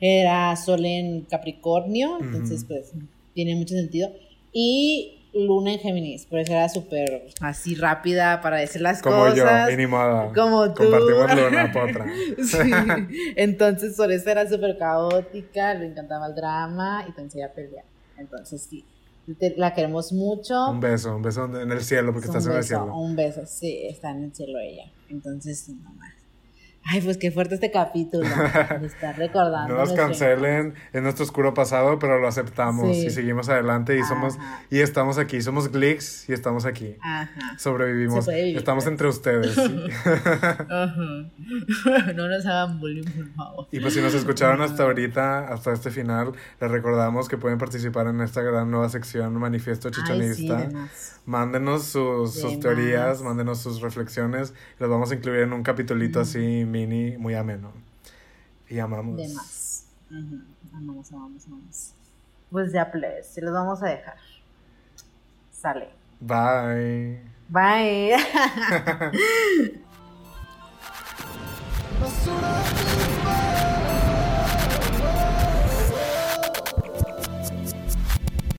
Era Sol en Capricornio, entonces Ujú. pues tiene mucho sentido. Y Luna en Géminis, por eso era súper así rápida para decir las Como cosas. yo, inimada. Como tú. Compartimos luna potra. *laughs* Sí. Entonces, por eso era súper caótica, le encantaba el drama y también ella pelea. Entonces, sí, te- la queremos mucho. Un beso, un beso en el cielo, porque un estás en el cielo. un beso, sí, está en el cielo ella. Entonces, mamá. Ay, pues qué fuerte este capítulo. *laughs* Me está recordando. No nos cancelen, es nuestro oscuro pasado, pero lo aceptamos Sí. y seguimos adelante y somos y estamos aquí, somos Glicks y estamos aquí. Ajá. Sobrevivimos, vivir, estamos entre ustedes. sí. *laughs* *laughs* Ajá. No nos hagan bullying, por favor. Y pues si nos escucharon hasta ahorita, hasta este final, les recordamos que pueden participar en esta gran nueva sección Manifiesto Ay, sí, Chichonista. de más. Mándenos sus, teorías, mándenos sus reflexiones. Los vamos a incluir en un capitulito así mini, muy ameno. Y amamos. De más. Ujú. Amamos, amamos, amamos. Pues ya, pues, se los vamos a dejar. Sale. Bye. Bye. *laughs* Basura